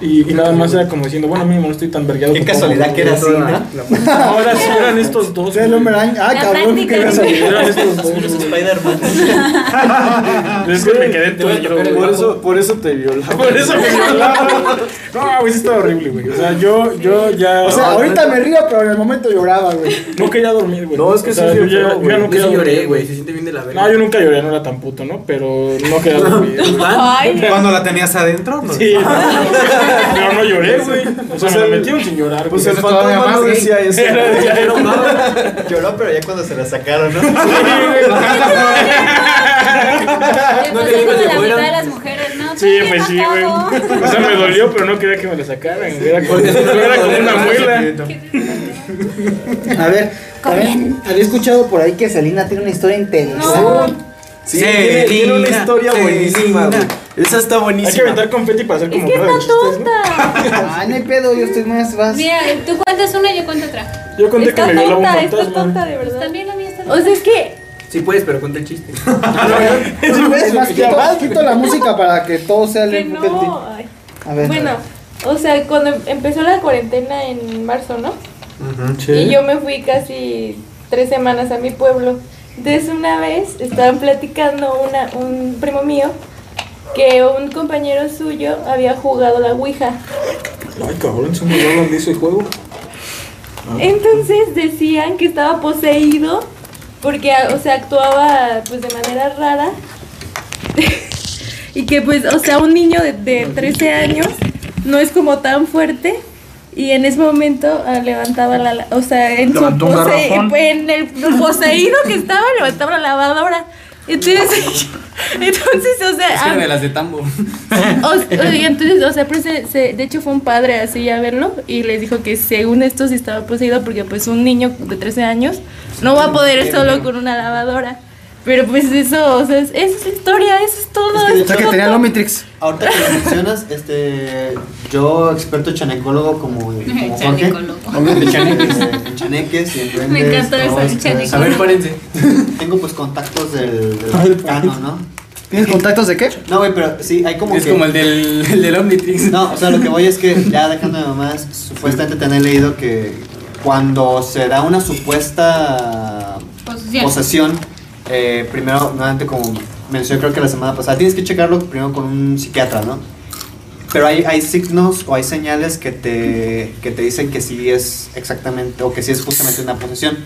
Y, y nada más era como diciendo, bueno, mínimo no estoy tan vergueado. Qué casualidad que era así, ¿no? Ahora sí eran estos dos. Sí, el hombre araña. Ah, La cabrón, qué casualidad. Eran estos dos. Spider-Man. Es que me quedé todo por eso, por eso te violaba. Por eso me violaban. No, güey, sí estaba horrible, güey. O sea, yo, yo ya. O sea, ahorita me río, pero en el momento lloraba, güey. no quería dormir, güey. No, es que o sea, sí yo yo Yo quería sí lloré, güey. Se siente bien de la verga. No, yo nunca lloré, no era tan puto, ¿no? Pero no quería dormir. Ay, Cuando la tenías adentro, no. Sí, pero no lloré, güey. O sea, me la metieron sin llorar. Pues el fantasma no decía eso. Lloró, pero ya cuando se la sacaron, ¿no? no quería que como se la fueran. mitad de las mujeres, ¿no? Sí, pues sí, güey. O sea, me dolió, pero no quería que me la sacaran. Era como, era como una muela. A ver, había escuchado por ahí que Selena tiene una historia interesante. Sí, tiene, tiene una historia buenísima, güey. Esa está Hay que buenísima. aventar confeti para hacer Es como que cara de está ¿no? tonta. Ay, no hay pedo, yo estoy más vas. Mira, tú cuentas una y yo cuento otra. Yo conté que Está me violaba un tonta, está fantasma. tonta de Pues verdad. también la mía está O sea, es que Sí puedes, pero cuenta el chiste. Es más, quito, quito la música para que todo sea que el no. ay. A ver. Bueno, o sea, cuando empezó la cuarentena en marzo, ¿no? Sí. Y yo me fui casi tres semanas a mi pueblo. Entonces una vez estaban platicando una, un primo mío que un compañero suyo había jugado la Ouija. Ay, cabrón, se me hablan de ese juego. Entonces decían que estaba poseído porque, o sea, actuaba pues de manera rara. y que pues, o sea, un niño de, de 13 años no es como tan fuerte. Y en ese momento ah, levantaba la, o sea, en su Levantó un pose- garrafón. en el poseído que estaba, levantaba la lavadora. Entonces, entonces, o sea, Es que a- era de las de Tambo. o- y entonces, o sea, pues, se- se- de hecho fue un padre así a verlo y les dijo que según esto sí estaba poseído porque pues un niño de 13 años no va a poder solo con una lavadora. Pero pues eso, o sea, es- esa es la historia, eso es todo. Es que de es O sea, que todo. tenía el Omnitrix. Ahorita que lo mencionas, este, yo experto chanecólogo como, como Jorge. Chaneques. de chaneques y en duendes, Me encanta eso, todo chaneque. eso. A ver, párense. Tengo pues contactos del, del Vaticano, ¿no? ¿Tienes contactos de qué? No, güey, pero sí, hay como Es que... como el del, el del Omnitrix. No, o sea, lo que voy es que ya dejando de mamás, supuestamente tener leído que cuando se da una supuesta Posesión. Eh, primero, nuevamente como mencioné creo que la semana pasada, tienes que checarlo primero con un psiquiatra, ¿no? Pero hay, hay signos o hay señales que te, que te dicen que sí es exactamente, o que sí es justamente una posesión.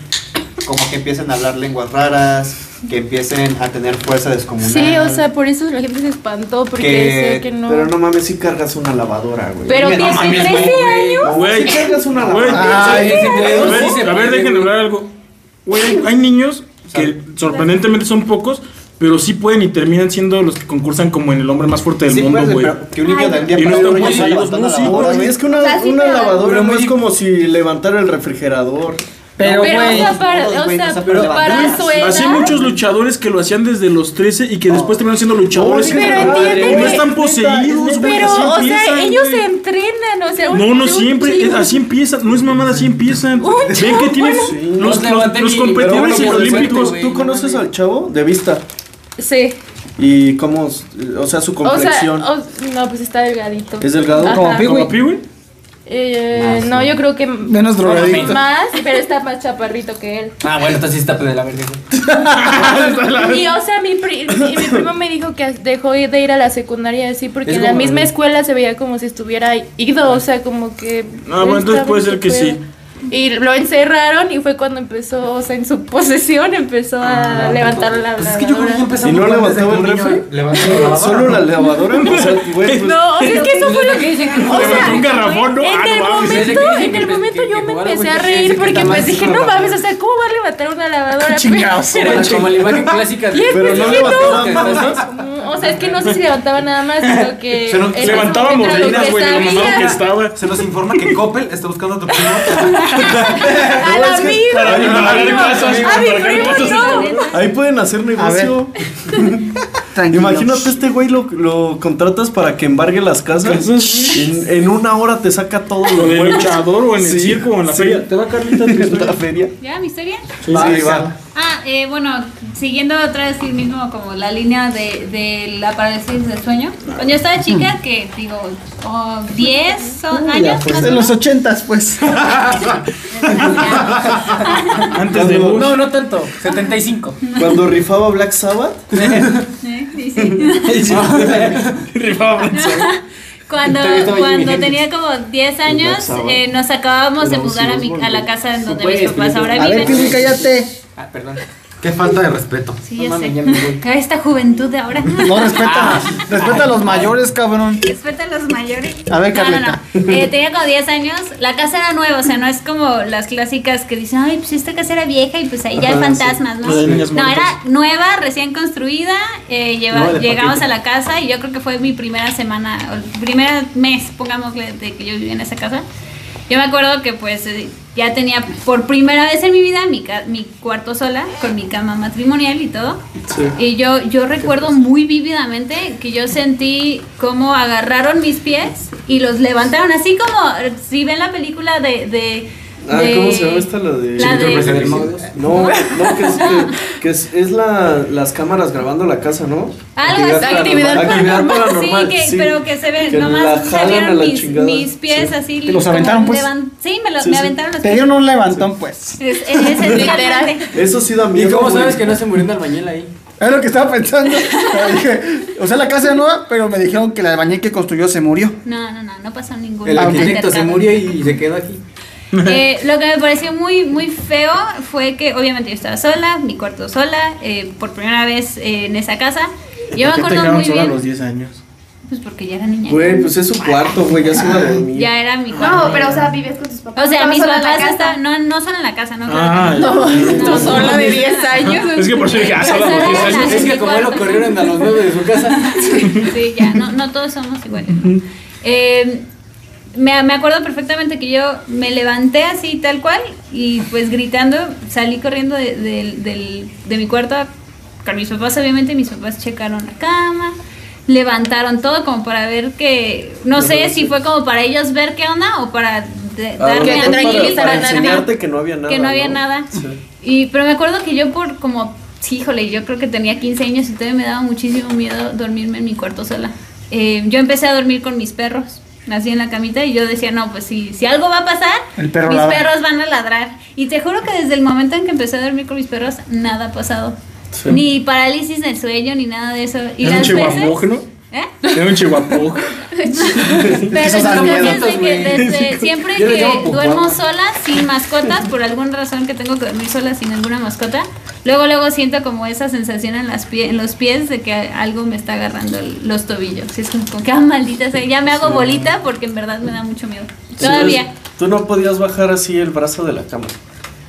Como que empiecen a hablar lenguas raras, que empiecen a tener fuerza descomunal. Sí, o sea, por eso la gente se espantó porque Que- decía que no. Pero no mames, si cargas una lavadora, güey. Pero No tiene mames, 13 años. Güey, Si cargas una lavadora. Ay, A ver, a ver, déjenme hablar algo. Güey, hay niños que sorprendentemente son pocos, pero sí pueden y terminan siendo los que concursan como en el hombre más fuerte del Sí, mundo, güey. que un niño día no para otro ya está levantando la lavadora, es que una, O sea, sí una te da- lavadora no es como si levantara el refrigerador. Pero, Pero, o güey. sea, para, o sea, sea, pero para su edad. Así muchos luchadores que lo hacían desde los 13 y que después terminaron siendo luchadores. No, y- pero no están poseídos, güey. Pero, así o sea, empiezan, ellos güey. se entrenan, o sea. un- No, no siempre, es- así empiezan, no es mamada, así empiezan. Ven chavo, que tienen sí. los, Los competidores suelto, ¿tú, conoces al chavo de vista Sí. y cómo, o sea, su O sea, complexión. o- no, pues está delgadito. ¿Es delgado? Ajá. Como Pi, Eh, no, yo creo que Menos drogadicto. más, pero está más chaparrito que él. Ah, bueno, entonces sí está de la verga. Y o sea, mi, pri- mi, mi primo me dijo que dejó de ir a la secundaria así porque Es en la misma escuela se veía como si estuviera ido, o sea, como que... Ah, bueno, entonces puede ser que sí. Y lo encerraron y fue cuando empezó, o sea, en su posesión empezó a levantar la Pues es que yo creo que ya lavadora. empezamos ¿Y no levantaba el refri? levantó la lavadora. Solo la lavadora, o sea, güey, pues, No, o sea, es que eso fue lo que dicen O Levantó sea, un garrafón, ¿no? Ah, en el mames. Desde momento, en el momento yo me empecé a reír porque pues dije, no mames, o sea, ¿cómo va a levantar una lavadora? Chingados. Como la imagen clásica de- pero no levantaba. O sea, es que no sé si levantaba nada más, sino que. Se Levantaba mordidas, que güey, lo que estaba. Se nos informa que Coppel está buscando a tu primo. Al No, es que- amigo. Para amigo. A para primo casas. no. Ahí pueden hacer negocio. Tranquilo. Imagínate este güey lo, lo contratas para que embargue las casas. En, en una hora te saca todo Lo lo de bueno. luchador o en el Sí, circo o en la sí. feria. ¿Te va Carlita tu En la feria. ¿Ya mi historia? Sí, Va, sí. va. Ah, eh, bueno, siguiendo otra vez el mismo como la línea de, de la parálisis del sueño. Cuando yo estaba chica, que digo, oh, 10 son años, más o En los ochentas, pues. Antes de Bush. No, no tanto. 75. Cuando rifaba Black Sabbath. Sí, sí, sí. Rifaba Cuando, Todavía cuando Hendrix. tenía como 10 años, eh, nos acabamos de mudar a, mi, a la casa en donde mis papás ahora A ver, viven. Cállate. Ah, perdón. Qué falta de respeto. Sí, No ya mames, sé. ya me voy. A esta juventud de ahora. No respeta. Respeta a los mayores, cabrón. Respeta a los mayores. A ver, No, no, Carlita. no. Eh, tenía como 10 años. La casa era nueva, o sea, no es como las clásicas que dicen, ay, pues esta casa era vieja y pues ahí ya hay Ajá, fantasmas, ¿no? No, era nueva, recién construida. eh, lleva- llegamos paquete. a la casa y yo creo que fue mi primera semana, o el primer mes, pongámosle, de que yo vivía en esa casa. Yo me acuerdo que pues eh, ya tenía por primera vez en mi vida mi, ca- mi cuarto sola, con mi cama matrimonial y todo. Sí. Y yo, yo recuerdo muy vívidamente que yo sentí cómo agarraron mis pies y los levantaron, así como si ven la película de... de, Ah, ¿cómo se llama esta? La de. La de-. No, no, que es, que, que es, es la, las cámaras grabando la casa, ¿no? Algo así. Actividad Actividad paranormal. paranormal. sí, que, pero que se ven, Que la nomás salieron la mis, chingada. mis pies Sí. así. ¿Te los aventaron, pues? levan- sí, me, lo- Sí, me sí. aventaron los Te pies. dieron un levantón, pues. Es, es, es Literal. Eso sí da ¿Y miedo. cómo güey. sabes que no se murió un albañil ahí? Es lo que estaba pensando. Pero dije, o sea, la casa era nueva, pero me dijeron que el albañil que construyó se murió. No, no, no, no pasó ningún El arquitecto se murió y se quedó aquí. Eh, lo que me pareció muy, muy feo fue que obviamente yo estaba sola, mi cuarto sola, eh, por primera vez eh, en esa casa. Yo me ¿Por qué te acuerdo dejaron muy sola a bien. los 10 años? Pues porque ya era niña. Güey, pues es su cuarto, güey, ya se iba a dormir. Ya era mi cuarto. No, pero o sea, vives con tus papás. O sea, mis sola en la papás casa. estaban, no, no solo en la casa, no Ah, creo que- No, tú sola de 10 años. Es que por eso dije, ah, sola los 10 años. Es que como él lo corrieron a los nueve de su casa. Sí, ya, no, no todos somos iguales. Eh, me, me acuerdo perfectamente que yo me levanté así tal cual y pues gritando salí corriendo de, del- de mi cuarto con mis papás obviamente mis papás checaron la cama levantaron todo como para ver que no sé si fue como para ellos ver qué onda o para de- A lo darme a para- tranquilizar para a nadie. enseñarte que no había nada. que no había ¿no? nada. Sí. Y, pero me acuerdo que yo por como, sí, híjole, yo creo que tenía 15 años y todavía me daba muchísimo miedo dormirme en mi cuarto sola. Eh, yo empecé a dormir con mis perros, así en la camita, y yo decía, no, pues si, si algo va a pasar, perro mis ladra. perros van a ladrar. Y te juro que desde el momento en que empecé a dormir con mis perros, nada ha pasado. Sí. Ni parálisis del sueño, ni nada de eso. Y un las veces... chihuahua, ¿no? Era un chihuahua. Pero Esos el dan chiste miedo. es de que desde siempre Yo que duermo sola, sin mascotas, por alguna razón que tengo que dormir sola sin ninguna mascota, luego luego siento como esa sensación en, las pie- en los pies de que algo me está agarrando los tobillos. Es como, como que, ah, maldita sea, ya me hago bolita porque en verdad me da mucho miedo. Todavía. Tú no podías bajar así el brazo de la cama.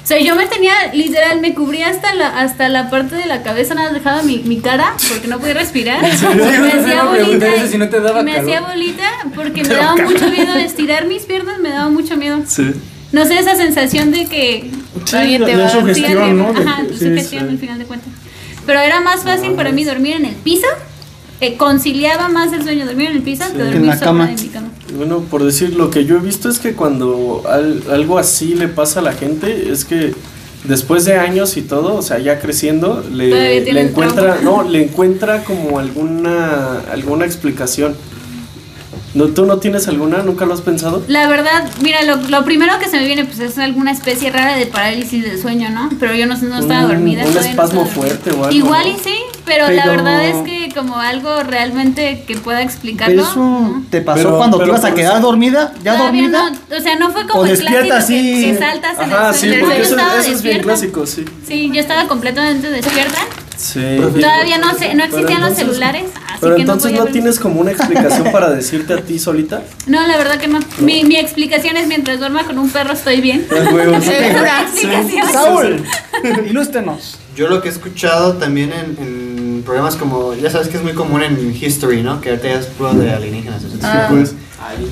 O sea, yo me tenía, literal, me cubría hasta la, hasta la parte de la cabeza, nada dejaba mi, mi cara porque no podía respirar. Me hacía bolita. eso si no te daba y me calor. hacía bolita porque me daba mucho miedo estirar mis piernas, me daba mucho miedo. Sí. No sé, esa sensación de que Sí, alguien te va a sugestión, ¿no? Ajá, sí, sugestión al final de cuentas. Pero era más fácil para mí dormir en el piso, eh, conciliaba más el sueño dormir en el piso que En dormir la sola cama. en mi cama. Bueno, por decir, lo que yo he visto es que cuando al- algo así le pasa a la gente, es que después de años y todo, o sea, ya creciendo, le, le encuentra, trauma. no, le encuentra como alguna, alguna explicación. ¿No, ¿Tú no tienes alguna? ¿Nunca lo has pensado? La verdad, mira, lo, lo primero que se me viene pues es alguna especie rara de parálisis del sueño, ¿no? Pero yo no, no estaba Un- dormida. un no espasmo estaba dormida. fuerte o algo, Igual ¿no? y sí, pero, la Pero- verdad es que como algo realmente que pueda explicarlo. eso ¿no? te pasó Pero- cuando te pero ibas a quedar dormida, ya Todavía dormida. no, o sea, no fue como O el despierta clásico así. que, que saltas en Ajá, el sí, sueño. porque yo eso, eso es bien clásico, sí. Sí, yo estaba completamente despierta. Sí. Todavía no sé, no existían los entonces- celulares, así Pero que no entonces no tienes como una explicación para decirte a ti solita. No, la verdad que no. Mi, mi explicación es mientras duerma con un perro estoy bien. Ah. Saúl, ilústrenos. Yo lo que he escuchado también en, en programas como, ya sabes que es muy común en History, ¿no? Que ahorita ya es puro de alienígenas. de Ah. cosas.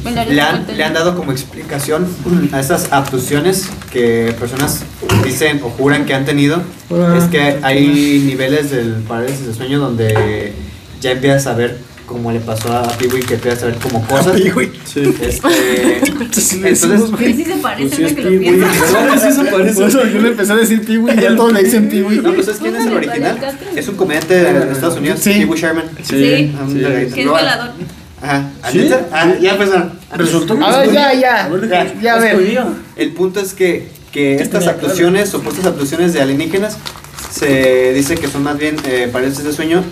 Bueno, Le han, le han dado como explicación a esas abducciones que personas dicen o juran que han tenido. Es que hay niveles del parálisis de sueño donde ya empiezas a ver como le pasó a Piwi, que empiezas a ver como cosas. Sí. Este, entonces, Sí, sí se parece Pues sí que lo Pee-wee, pienso. ¿verdad que sí se parece? Eso yo le empecé a decir Piwi y ya todos le dicen Piwi. no, pues ¿sabes quién es el original? Es un comediante de Estados Unidos, Sí. Pee Wee Sherman. Sí, sí. delgadito. que es violador. Ajá. ¿Sí? Ah, ya empezaron. Resultó que A ver, ya, ya. Ya, ya, a ver. El punto es que, que estas tenía abducciones, supuestas abducciones de alienígenas, se dice que son más bien eh, de sueño,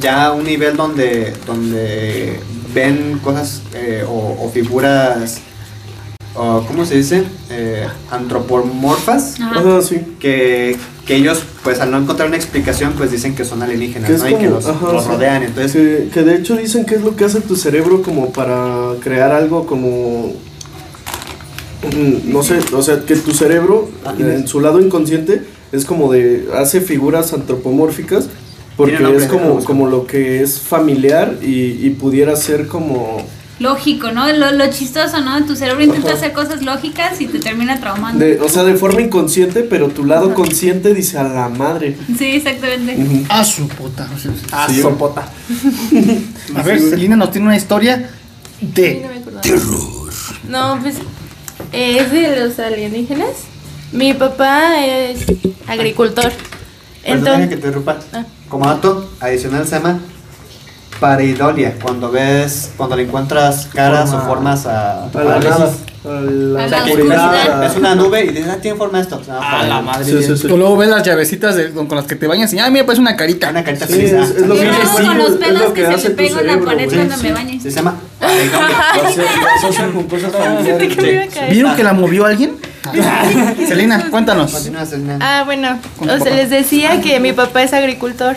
ya a un nivel donde, donde ven cosas eh, o, o figuras, o, ¿cómo se dice? Eh, antropomorfas, Ajá. Ajá, sí. que, que ellos, pues al no encontrar una explicación, pues dicen que son alienígenas, Que ¿no? y que los, ajá, los sí. rodean. Entonces, Que, que de hecho dicen que es lo que hace tu cerebro como para crear algo como... mm, No sé, o sea, que tu cerebro en su lado inconsciente es como de... hace figuras antropomórficas porque nombre, es como, como lo que es familiar y, y pudiera ser como... Lógico, ¿no? Lo, lo chistoso, ¿no? Tu cerebro intenta Ajá. hacer cosas lógicas y te termina traumando. De, o sea, de forma inconsciente, pero tu lado consciente dice a la madre. Sí, exactamente. A su puta. Ah, Sí. sopota. A ver, Selina nos tiene una historia Sí, de no acordaba. No, pues eh, es de los alienígenas. Mi papá es agricultor. Perdóname Entonces, que te. Ah. Como dato adicional se llama pareidolia, cuando ves, cuando le encuentras caras Forma- o formas a, A la nada. Que ves una nube y dices, ah, tiene forma esto. Se llama A la madre. Sí, sí, sí. O luego ves las llavecitas de- con, con las que te bañas y ah, mira, parece una carita. Una carita Sí, feliz. es- ah, es lo Yo que lo hago sí, con los es pelos lo que, que se tu pego en la pared cuando Sí. me bañe. Se llama me. ¿Vieron que la movió alguien? Selina, cuéntanos. Continúa, Selena. Ah, bueno, o sea, les decía que mi papá es agricultor.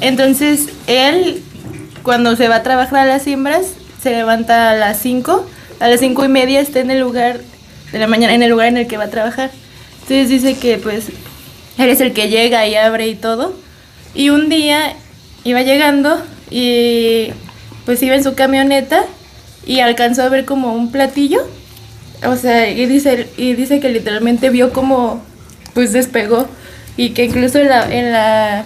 Entonces, él, cuando se va a trabajar a las siembras, se levanta a las 5. A las cinco y media está en el lugar de la mañana, en el lugar en el que va a trabajar. Entonces dice que, pues, eres el que llega y abre y todo. Y un día iba llegando y, pues, iba en su camioneta y alcanzó a ver como un platillo. O sea, y dice, y dice que literalmente vio como pues despegó y que incluso en la, en la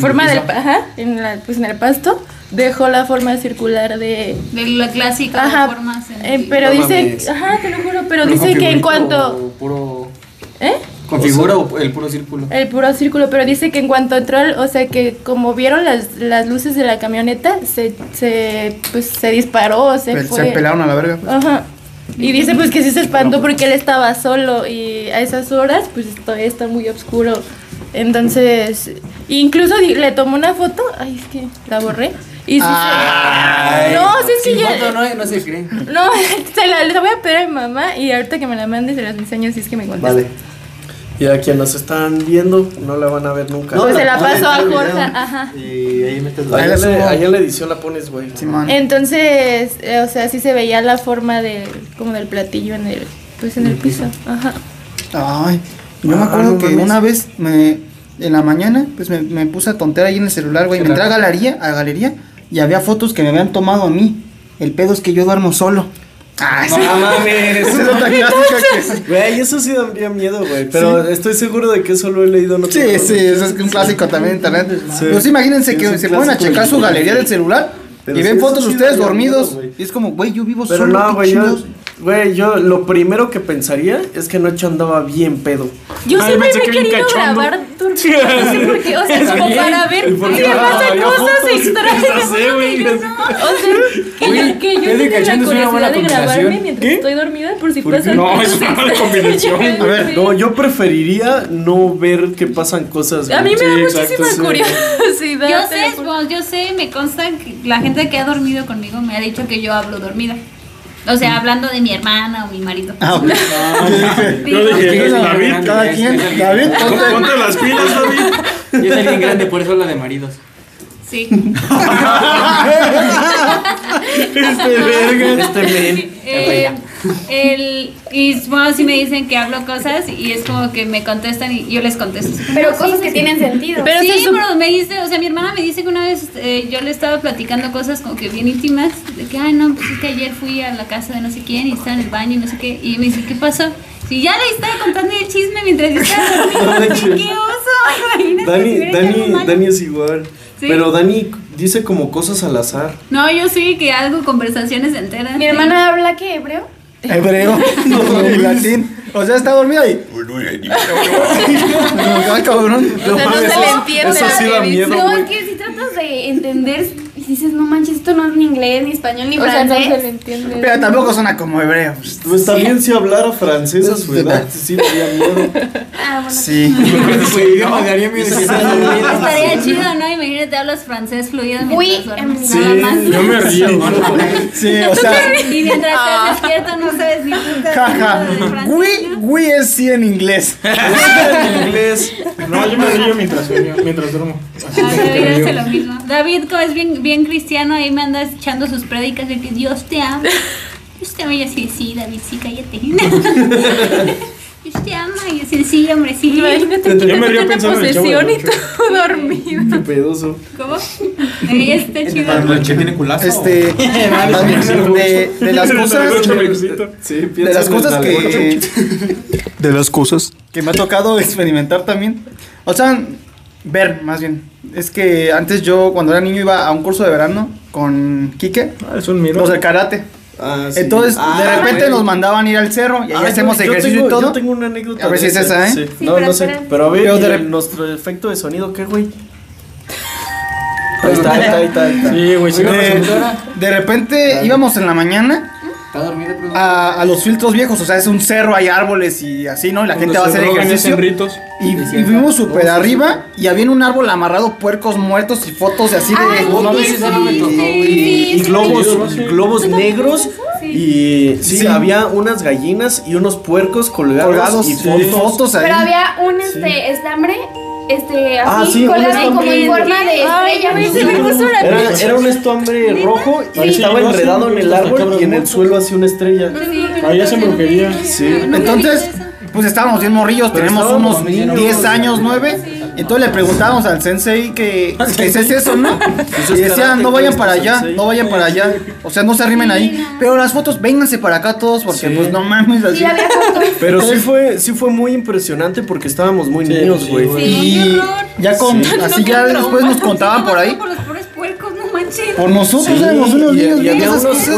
forma del ajá, en la, pues en el pasto dejó la forma circular de De la clásica ajá, en- eh, pero No dice, mames. ajá, te lo juro, pero ¿Pero dice que en cuanto o Puro... ¿eh? ¿Con figura o el puro círculo? El puro círculo, pero dice que en cuanto entró, o sea, que como vieron las, las luces de la camioneta, se, se, pues, se disparó, se Se, fue. pelaron a la verga. pues. Ajá. Y dice pues que sí se espantó porque él estaba solo y a esas horas pues todavía está muy oscuro. Entonces, incluso di- le tomó una foto, ay es que la borré, Y sí se... No, sí, es que foto no, no se creen. No, se la, la voy a pedir a mi mamá y ahorita que me la mande se las enseño si es que me contesta. Vale. Y a quienes nos están viendo, no la van a ver nunca. Pues se la no, paso a. Jorge, ajá. Y ahí metes la. Ahí, Ahí la en la- subo. ahí en la edición la pones, güey. Simón. Entonces, eh, o sea, sí se veía la forma del, como del platillo en el, pues en el piso. Ajá. Ay, yo me Ah, acuerdo no que una vez me, en la mañana, pues me, me puse a tontear ahí en el celular, güey. Me entré a galería, a galería y había fotos que me habían tomado a mí. El pedo es que yo duermo solo. Ah, sí. No mames. Es otra clásica que Güey, eso sí daría miedo, güey. Pero estoy seguro de que eso lo he leído otro Sí, sí, eso es un clásico también en internet. Sí. Pues imagínense Sí, que se ponen a checar su galería del celular Pero y sí, ven fotos de sí ustedes dormidos. miedo, y es como, güey, yo vivo Pero solo. no, ¿qué güey, yo? Güey, yo lo primero que pensaría es que Noche andaba bien pedo. Yo Ay, siempre me he querido cachondo. grabar no sé por qué, o sea, como para ver ¿Y por si qué? me pasan cosas extrañas. No sé, güey. O sea, que Uy, yo, que yo tenga la curiosidad de grabarme mientras ¿Qué? estoy dormida por si ¿Por pasan No, cosas. es una mala combinación. A ver, No, yo preferiría no ver que pasan cosas. A mí me da Sí, muchísima sí. curiosidad. Yo sé, pues, yo sé, me consta que la gente que ha dormido conmigo me ha dicho que yo hablo dormida. O sea, hablando de mi hermana o mi marido. Ah, ok. Yo dije, David, Cada quien, David, ponte- ponte las pilas, David. Y es alguien grande, por eso habla de maridos. Sí. Este verga, este men. Eh, el, y bueno, sí me dicen que hablo cosas y es como que me contestan y yo les contesto. Pero cosas que tienen sentido. Pero sí, pero me dice, o sea, mi hermana me dice que una vez eh, yo le estaba platicando cosas como que bien íntimas, de que, ay, no, pues es que ayer fui a la casa de no sé quién y estaba en el baño y no sé qué, y me dice, ¿qué pasó? Y ya le estaba contando el chisme mientras yo estaba manches. ¡Qué oso! Imagínate si Dani, Dani. Dani es igual. Sí. Pero Dani dice como cosas al azar. No, yo sí que hago conversaciones enteras. Mi hermana habla que hebreo. hebreo, y latín. O sea, está dormida y. Como, "Ay, cabrón. O sea, no se le entiende. Eso sí lo da que miedo. No, es que si tratas de entender dices, no manches, esto no es ni inglés, ni español, ni O sea, no se francés. le entiende. Pero tampoco suena como hebreo. Pues también si hablara francés a su edad, sí daría miedo. Ah, bueno. Sí. Su idioma daría miedo. Estaría chido, ¿no? Imagínate, hablas francés fluido Uy, mientras em, Nada más. Yo me río. Sí, o sea. Y mientras estás despierto no sabes ni Jaja. francés, ¿no? Gui es sí en inglés. en inglés. No, yo me río mientras sueño, mientras duermo. Ah, como que David río. hace lo mismo. David, como es bien, bien cristiano, ahí me anda echando sus prédicas de que Dios te ama. Dios te ama y así, sí, David, sí, cállate. Dios te ama y así, sí, hombre, sí. Imagínate que Yo me río pensando en el chavo y tú dormido. Qué pedoso. ¿Cómo? Ahí está chido. El che tiene culazo. Este. De, de las cosas. Sí, De las cosas que. De las cosas que me ha tocado experimentar también. O sea, ver más bien. Es que antes yo, cuando era niño, iba a un curso de verano con Quique, Ah, es un miedo. los del karate. Ah, sí. Entonces, Ah, de repente güey. nos mandaban ir al cerro y ahí Ah, hacemos yo- yo ejercicio tengo- y todo. Yo tengo una anécdota. A ver de si es esa, ¿eh? Sí. Sí, no, pero no sé. Pero a ver, Pero ¿y de rep- nuestro efecto de sonido, ¿qué, güey? Ahí está, ahí está, ahí está. ahí está. Sí, güey, sí. De, de repente íbamos en la mañana ¿Está dormido, pero? a, a los filtros viejos, o sea, es un cerro, hay árboles y así, ¿no? Y la gente va a hacer ejercicio. Y, y fuimos súper arriba y había en un árbol amarrado puercos muertos y fotos de así de. Ay, No, no, ese no me tocó, güey. Y globos, Sí. globos negros. Y sí, Sí. había unas gallinas y unos puercos colgados, colgados y fotos. fotos ahí. Pero había un este estambre, este, Ah, así, sí, un colgado como en forma de Ay, estrella. me ¿ves? se me Era, era un estambre rojo y Parece estaba enredado en el árbol y en el suelo hacía una estrella. Ahí hacen brujería. Sí. Entonces, pues estábamos bien morrillos, Pero tenemos unos niños. 10 años, 9. Entonces le preguntábamos al sensei que, que es eso, ¿no? Y decían, karate, no vayan para allá, sensei". no vayan para allá. O sea, no se arrimen ahí. Pero las fotos, vénganse para acá todos, porque Sí. pues no mames, así. Pero sí fue, sí fue muy impresionante porque estábamos muy niños, sí, güey. güey. Y ya con, así ya después nos contaban por ahí. Por los pobres puercos, no manches. Por nosotros Sí, éramos unos niños y había unas, gall-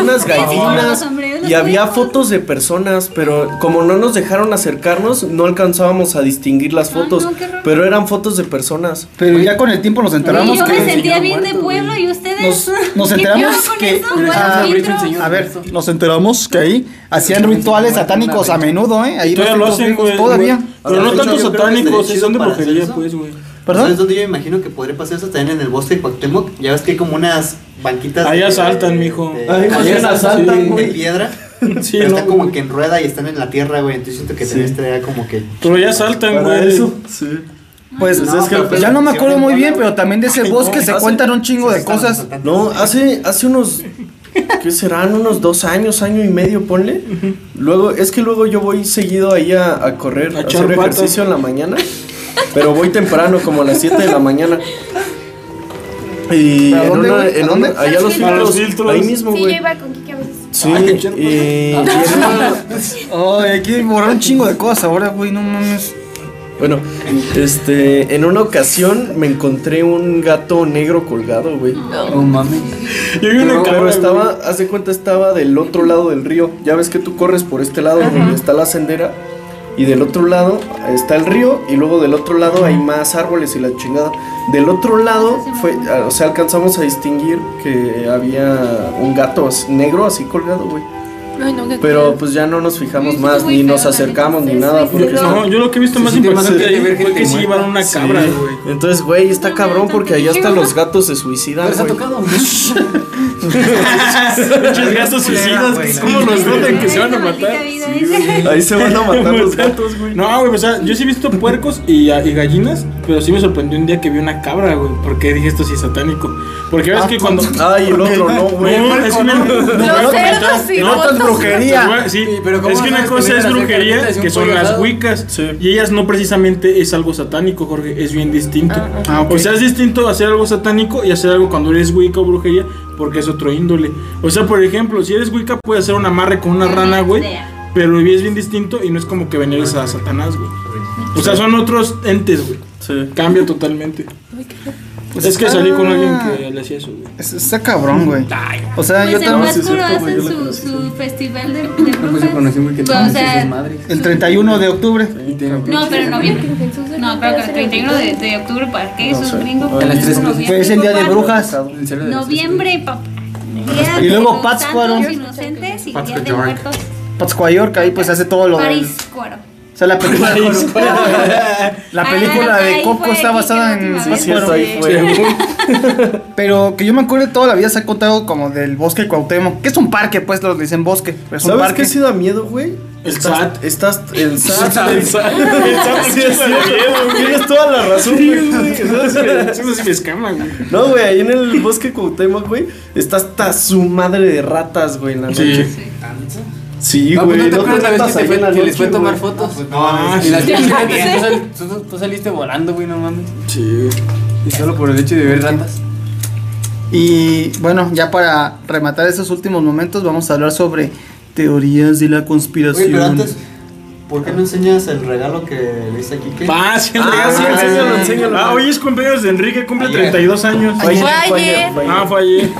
unas gallinas y había fotos de personas, pero como no nos dejaron acercarnos, no alcanzábamos a distinguir las Ay, fotos, no, pero eran fotos de personas. Pero ya con el tiempo nos Sí, enteramos yo me que. sentía bien de muerto, pueblo y ustedes. Nos, nos ¿Qué enteramos que. eso? ah, a ver, nos enteramos que ahí hacían rituales satánicos a menudo, ¿eh? Ahí Todavía lo hacen, güey. todavía. Pero no De tanto satánicos, son de brujería, pues, güey. ¿Perdón? ¿Sabes dónde yo me imagino que podría pasar eso? También en el bosque de Cuauhtémoc. Ya ves que hay como unas banquitas. Ahí asaltan, mijo. Ahí asaltan, de güey. piedra. Sí, pero no, está como güey. que en rueda y están en la tierra, güey. Entonces siento que Sí. también estaría como que. Pero ya saltan, güey. eso, sí. Pues, Pues es que- pues ya no me acuerdo muy bien, pero también de ese bosque se hace- cuentan un chingo de cosas. No, hace, hace unos. ¿Qué serán? Unos dos años, año y medio, ponle. Luego, es que luego yo voy seguido ahí a, a correr, A hacer patas. ejercicio en la mañana. Pero voy temprano, como a las 7 de la mañana. Y ¿Pero a en dónde, una- güey? ¿A en dónde? una- allá los A los filtros, filtros. ahí mismo, Sí, yo güey. iba con a veces. Sí, Ay, echar y, y en una- Ay, hay que borrar un chingo de cosas ahora, güey, no mames. Bueno, este, en una ocasión me encontré un gato negro colgado, güey. No mames. Yo vi una Pero, estaba, haz de cuenta, estaba del otro lado del río. Ya ves que tú corres por este lado donde está la sendera. Y del otro lado está el río. Y luego del otro lado hay más árboles y la chingada. Del otro lado fue, ah, o sea, alcanzamos a distinguir que había un gato negro así colgado, güey. Ay, no, qué Pero pues ya no nos fijamos Sí, más, ni nos acercamos ni nada. Porque. No, yo lo que he visto más sí. ahí fue que sí llevaron una Sí. cabra, güey. Entonces, güey, está cabrón porque allá hasta los gatos se suicidan, ¿Les ha tocado? Muchos gatos suicidas. ¿Cómo los notan que se van a matar? Ahí se van a matar los gatos, güey. No, güey, o sea, yo sí he visto puercos y, y gallinas, pero sí me sorprendió un día que vi una cabra, güey, porque dije esto sí es satánico. Porque ves Ah, que cuando... Ay, el otro no, güey. No, es una... No, brujería. Sí, Sí, pero ¿cómo es que una cosa es brujería, que son las wicas, Sí. y ellas no precisamente es algo satánico, Jorge, es bien distinto. Ah, ok. O sea, es distinto hacer algo satánico y hacer algo cuando eres wicca o brujería, porque es otro índole. O sea, por ejemplo, si eres wicca, puedes hacer un amarre con una rana, güey, pero es bien distinto y no es como que veneres a Satanás, güey. O sea, son otros entes, güey. Cambia totalmente. Pues es que salí con alguien que le hacía eso, güey. Es- Está cabrón, güey. O sea, Pues yo en también. sí es Huascuro cierto, güey, hacen su, su festival de, de Pues yo conocí muy que Pues, o sea, madres. El 31 de octubre. No, pero en noviembre. No, creo que el 31 de, de octubre, ¿para qué? Eso es gringo. A las pero es tres en Pues el día de brujas. En las Noviembre, papá. Día Y de luego Pátzcuaro. inocentes y Pátzcuaro. Día de muertos. Pátzcuaro, ahí pues hace todo lo. París, cuaro. O sea, la película. La película Ah, de ahí Coco está basada en. Pero que yo me acuerdo toda la vida se ha contado como del bosque de Cuauhtémoc. Que es un parque, pues lo dicen bosque. Es un ¿Sabes parque. qué sí da miedo, güey? El Estás- SAT. Estás. El SAT. El SAT. El SAT Sí, es cierto, Tienes toda la razón, güey. Eso sí me escama, güey. No, güey, ahí en el bosque Cuauhtémoc, güey, está hasta su madre de ratas, güey, en la noche. Sí. Sí, No, pues güey. no te no acuerdas la vez que, te fue, que les fue a tomar güey. fotos. Ah, y las sí. camionetas, tú, sal- tú- tú saliste volando, güey, no mames. Sí. Y solo por el hecho de ver ratas. Y bueno, ya para rematar esos últimos momentos, vamos a hablar sobre teorías de la Oye, conspiración. pero antes, ¿por qué no enseñas el regalo que le hice a Kike? Ah, sí, Ah, sí, enséñalo, enséñalo. Ah, hoy es cumpleaños de Enrique, cumple Ayer. 32 años. Fue ayer, Fue fue ayer, ayer. fue ayer. Ah, fue ayer.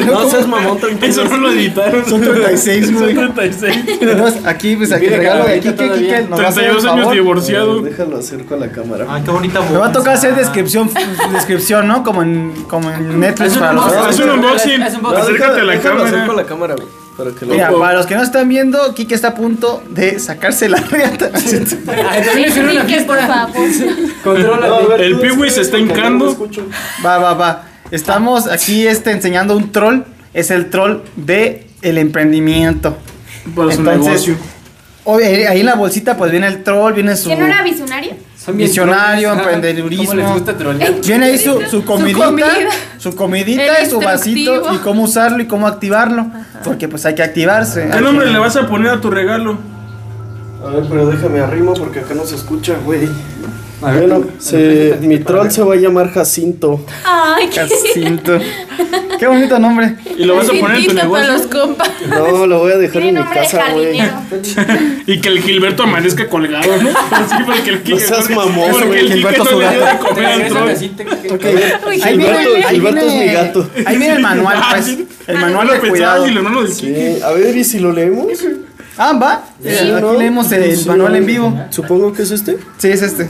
Y no, seas mamón, tranquilo. Eso no lo editaron. Son 36, güey. Son 36. Entonces, aquí, pues aquí el Mira, regalo de Kike. Kike nos va a hacer el 32 años divorciado. Déjalo acerco a la cámara. Ay, qué bonita Me va a tocar hacer descripción, descripción, ¿no? Como en, como en Netflix Haz un unboxing. Acércate a la déjalo acerco a cámara. la cámara, güey. Para que lo Mira, para los que no están viendo, Kike está a punto de sacarse la. Contrólate. El Piwi se está hincando. Va, va, va. Estamos aquí este, enseñando un troll. Es el troll de el emprendimiento. Para su Entonces, negocio. Oye, ahí en la bolsita pues viene el troll, viene su... ¿Quién no era visionario? Son Visionario, emprendedurismo. ¿Cómo les gusta trollear? Viene ahí su, su comidita, comida. su comidita, su vasito y cómo usarlo y cómo activarlo. Porque pues hay que activarse. ¿Qué nombre le vas a poner a tu regalo? A ver, pero déjame arrimo porque acá no se escucha, güey. A ver, Bueno, se, mi troll se va a llamar Jacinto. Ay, qué Jacinto. Qué bonito nombre. Y lo vas a poner en tu para negocio. los compas. No, lo voy a dejar en mi casa, güey. Y que el Gilberto amanezca colgado, ¿no? Sí, porque el No seas mamón, porque güey, el Gilberto no le dio de comer al que- Gilberto- ahí Gilberto es mi gato. Ahí viene el manual, pues. El manual Lo de cuidado. Sí, a ver, ¿y si lo leemos? Ah, va. ¿no? Aquí leemos el Sí, manual en vivo. Supongo que es este. Sí, es este.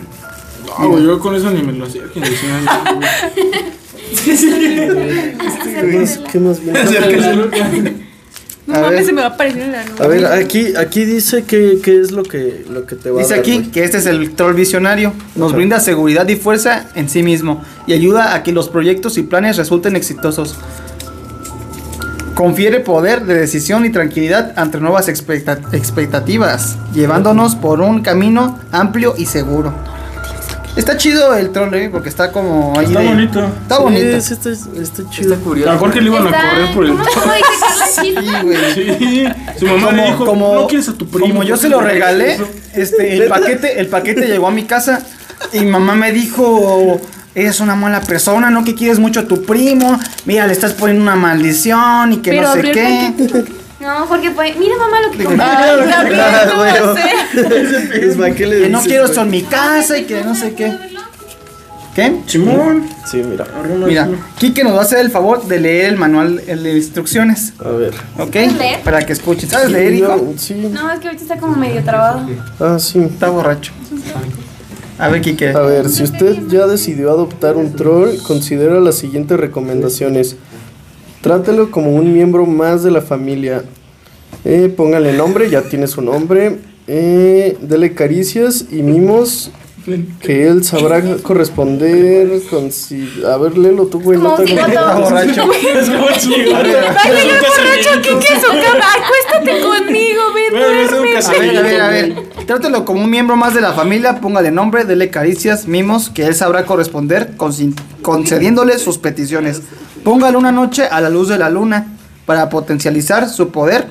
Ah, güey, yo con eso ni me lo hacía. ¿Qué más, qué más viene? No A ver. mames, se me va a aparecer en la nube. A ver, aquí, aquí dice que, que es lo que, lo que te va Dice a dar, aquí que este es el troll visionario. Nos Ajá. brinda seguridad y fuerza en sí mismo y ayuda a que los proyectos y planes resulten exitosos. Confiere poder de decisión y tranquilidad ante nuevas expecta- expectativas, llevándonos por un camino amplio y seguro. Está chido el troll, eh, porque está como ahí Está de- bonito. Está Sí, bonito. sí, está, está chido. Está curioso. A Jorge le iban a correr por el. ¿Cómo, cómo dice Carla? Sí, güey. Sí, su mamá le dijo, no quieres a tu primo. como yo se lo regalé, este, el paquete, el paquete llegó a mi casa y mamá me dijo, eres una mala persona, no que quieres mucho a tu primo, mira, le estás poniendo una maldición y que Pero no sé abrió el qué. No, Jorge, pues, mira mamá lo que compré. Ah, Que no quiero esto en mi casa y que no sé qué. ¿Qué? Simón. Sí, mira. Mira, Kike nos va a hacer el favor de leer el manual el de instrucciones, A ver. ¿ok? Para que escuchen. ¿Sabes leer, hijo? Sí. No, es que ahorita está como medio trabado. Ah, sí. Está borracho. A ver, Kike. A ver, si usted ya decidió adoptar un troll, considera las siguientes recomendaciones. Trátelo como un miembro más de la familia. Eh, póngale nombre, ya tiene su nombre. Eh, dele caricias y mimos que él sabrá corresponder con si... A ver, léelo tú, güey. No te borracho. Es como. Dale, borracho, cama. Acuéstate conmigo, ven, duerme. A ver, a ver, a ver. Trátelo como un miembro más de la familia, póngale nombre, dele caricias, mimos, que él sabrá corresponder, concediéndole sus peticiones. Póngale una noche a la luz de la luna para potencializar su poder.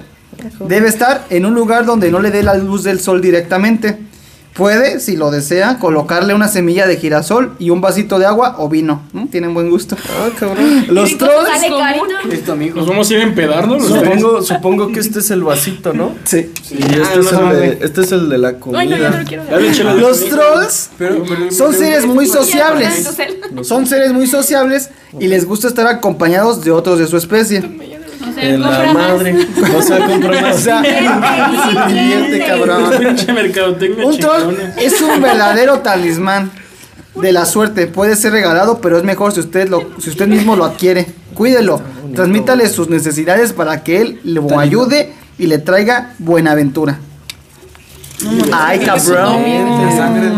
Debe estar en un lugar donde no le dé la luz del sol directamente. Puede, si lo desea, colocarle una semilla de girasol y un vasito de agua o vino. ¿Mm? Tienen buen gusto. Ah, cabrón. Los trolls. Sale carito. Listo, amigo. Nos vamos a ir a empedar, ¿no? Los tres. Supongo, supongo que este es el vasito, ¿no? Sí. Y este, es el de, este es el de la comida. Ay, no, yo no lo quiero Ya ver. le eché la- Los trolls Pero, pero- son seres muy sociables. Son seres muy sociables y les gusta estar acompañados de otros de su especie. O sea, En la compra más. madre. O sea, compra O más. sea, se divierte, cabrón. Un troll es un verdadero talismán de la suerte. Puede ser regalado, pero es mejor si usted lo, si usted mismo lo adquiere. Cuídelo. Transmítale sus necesidades para que él lo ayude y le traiga buena aventura. Ay, cabrón.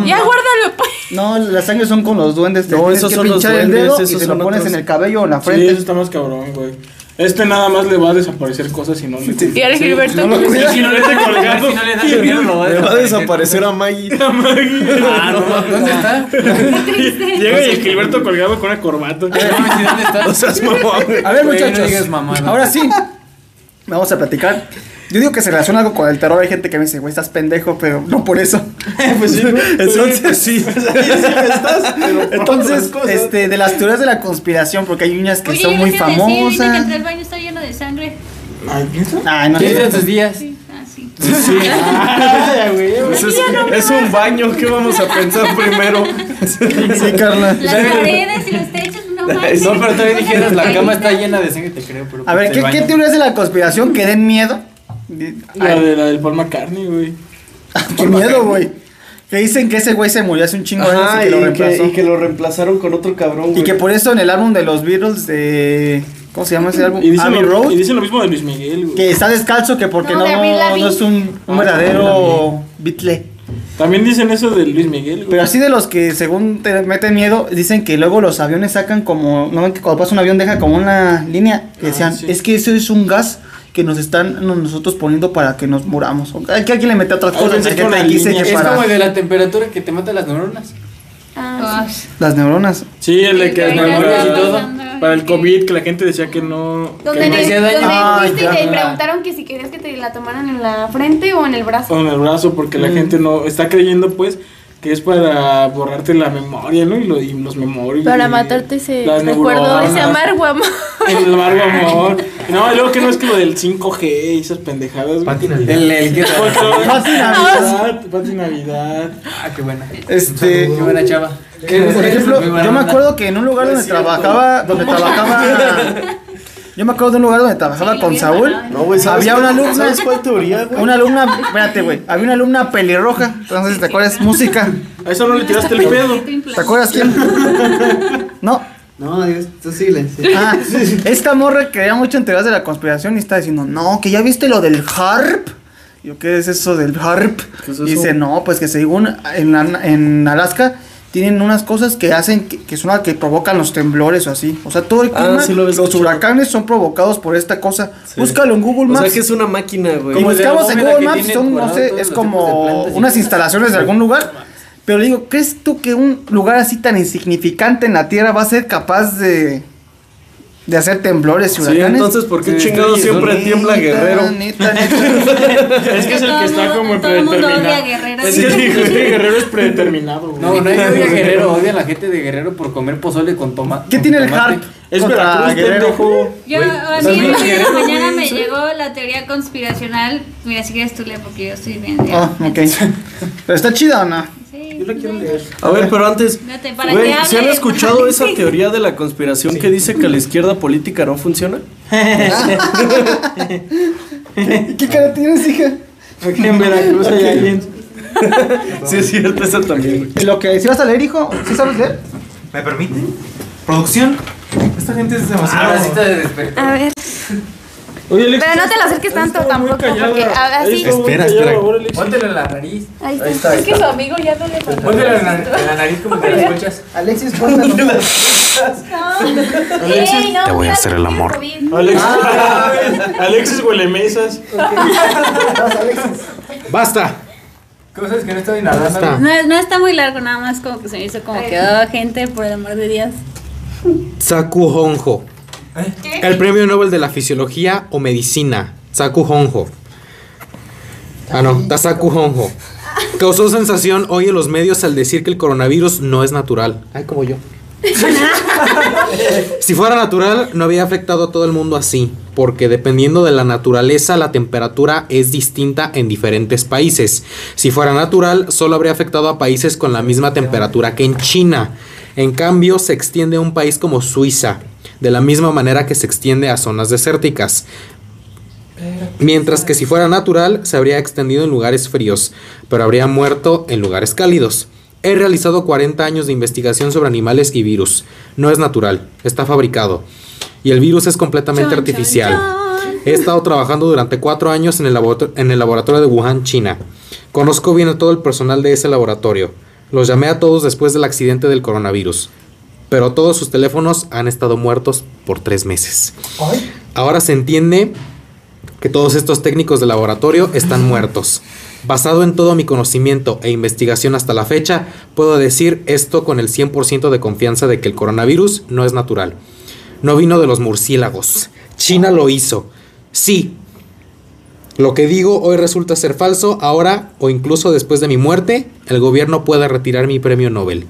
Ya guárdalo, pues. No, las sangres son con los duendes. No, tienes esos que son los pinchar el duendes, dedo y te lo pones otros. en el cabello o en la Sí, frente. eso está más cabrón, güey. Este nada más le va a desaparecer cosas y no le. Y ahora Gilberto. no lo Sí, cuida. si no le esté colgado. Si no le miedo, va a Le va a desaparecer. desaparecer a Maggie. Ah, no, ¿dónde está? Llega y el Gilberto colgado con una corbata. ¿y ¿dónde está? Mamón. A ver, muchachos. ahora sí. Vamos a platicar. Yo digo que se relaciona algo con el terror. Hay gente que me dice, güey, estás pendejo, pero no por eso. pues sí, ¿no? Entonces, sí. estás, pero Entonces, este, de las teorías de la conspiración, porque hay uñas que Oye, son yo muy a decir, que famosas. entré al baño está lleno de sangre. Ay, ¿piensa? Ay, no ¿Qué dicen sé. tus días? Ah, sí. Pues es, es un baño, ¿qué vamos a pensar primero? Sí, Carla. Las paredes y los techos, no. No, pero todavía dijeras, la cama está llena de sangre, te creo. Pero A ver, el ¿qué, ¿qué teorías de la conspiración que den miedo? La, de, la del Paul McCartney, güey. Qué miedo, güey. Que dicen que ese güey se murió hace un chingo de años y que lo y, reemplazó. que, y que lo reemplazaron con otro cabrón, Y güey. que por eso en el álbum de los Beatles de... ¿Cómo se llama ese álbum? Y dicen, Abbey lo, Road. y dicen lo mismo de Luis Miguel, güey. Que está descalzo, que porque No, no, es un, un verdadero Beatle. También dicen eso de Luis Miguel, güey. Pero así de los que según te meten miedo, dicen que luego los aviones sacan como, no ven que cuando pasa un avión deja como una línea, que Ah, decían, sí. es que eso es un gas que nos están no- nosotros poniendo para que nos muramos. O- Que alguien le mete otras Ah, cosas, hay que Es para como de la temperatura que te mata las neuronas. Ah, Ay, las neuronas. Sí, el de que las neuronas y todo. Para el COVID, que la gente decía que no. Donde, no le- hacía daño. Ah, y te preguntaron que si querías que te la tomaran en la frente o en el brazo. con el brazo, porque la gente no está creyendo, pues, que es para borrarte la memoria, ¿no? Y, lo- y los memorias. Para y matarte ese recuerdo, ese amargo amor. El amargo amor. No, luego que no es que lo del 5G y esas pendejadas. Pati Navidad. El, el que Pati Navidad. Pati Navidad. Ah, qué buena. Este, Qué buena chava. por ejemplo, yo me acuerdo que en un lugar donde trabajaba, donde trabajaba, yo me acuerdo de un lugar donde trabajaba Sí, con Saúl. No, güey, ¿sabes Había una alumna. ¿Sabes cuál teoría, güey? Una alumna, espérate, güey, había una alumna pelirroja, entonces te acuerdas, música. A eso no le tiraste el pedo. ¿Te acuerdas quién? No, No, Dios, tú sí. Ah, esta morra creía mucho en teorías de la conspiración y está diciendo, no, que ya viste lo del HARP. Yo, ¿qué es eso del HARP? ¿Qué es Y dice, no, pues que según en, en Alaska tienen unas cosas que hacen, que, que son las que provocan los temblores o así. O sea, todo el Ah, clima, sí lo los escuchado. huracanes son provocados por esta cosa. Sí. Búscalo en Google O Maps. sea que es una máquina, güey. Y Como buscamos en Google Maps, son, no sé, es como unas instalaciones de algún lugar. Pero digo, ¿crees tú que un lugar así tan insignificante en la Tierra va a ser capaz de, de hacer temblores y Sí, huracanes? entonces, ¿por qué Sí, chingado sí, siempre Neta, tiembla Guerrero? neta, neta. Es que es el todo que está mundo- como todo el mundo odia a predeterminado. Guerrero. Es que el guerrero es predeterminado, güey. No, no hay odia a Guerrero, odia a la gente de Guerrero por comer pozole con tomate. ¿Qué tiene el HARP? Es contra Veracruz, Guerrero? pendejo. Yo, a ¿estás mí hoy en la mañana me Sí. llegó la teoría conspiracional. Mira, si quieres tú lee porque yo estoy bien. Ah, ok. ¿Pero está chida o no? Sí, Yo la quiero leer. A ver, pero antes, Fíjate, para güey, que ¿se han escuchado esa teoría de la conspiración que dice que la izquierda política no funciona? ¿Y qué cara tienes, hija? Aquí en Veracruz hay alguien. Sí, es cierto, esa también, güey. ¿Y lo que si vas a leer, hijo? ¿Sí sabes leer? ¿Me permite? ¿Producción? Esta gente es demasiado. Ah, cita de despertar. A ver. Oye, Alex. Pero no te lo acerques tanto tampoco, porque a- así. Espera, espera. Póntelo en la nariz. Ahí Ahí está. está. Es que su amigo ya no le mandó. Póntelo en la, en la nariz como que la escuchas. Alexis, póntalo. Ey, no, Te voy a hacer el amor. COVID. Alex, Alexis huele mesas. ¡Basta! Cosas que no estoy nadando. Basta. No, es- no está muy largo, nada más como que se me hizo como que, oh, gente, por el amor de Dios. Saku Honjo. El premio Nobel de la Fisiología o Medicina. Saku Honjo. Ah, no, Tasaku Honjo. Causó sensación hoy en los medios al decir que el coronavirus no es natural. Ay, como yo. si fuera natural, no había afectado a todo el mundo así, porque dependiendo de la naturaleza, la temperatura es distinta en diferentes países. Si fuera natural, solo habría afectado a países con la misma temperatura que en China. En cambio, se extiende a un país como Suiza, de la misma manera que se extiende a zonas desérticas. Mientras que si fuera natural, se habría extendido en lugares fríos, pero habría muerto en lugares cálidos. He realizado 40 años de investigación sobre animales y virus. No es natural, está fabricado. Y el virus es completamente Chon, artificial. chon, chon. He estado trabajando durante cuatro años en el, en el laboratorio de Wuhan, China. Conozco bien a todo el personal de ese laboratorio. Los llamé a todos después del accidente del coronavirus. Pero todos sus teléfonos han estado muertos por tres meses. Ahora se entiende que todos estos técnicos de laboratorio están muertos. Basado en todo mi conocimiento e investigación hasta la fecha, puedo decir esto con el 100% de confianza de que el coronavirus no es natural. No vino de los murciélagos. China lo hizo. Sí. Lo que digo hoy resulta ser falso. Ahora, o incluso después de mi muerte, el gobierno puede retirar mi premio Nobel.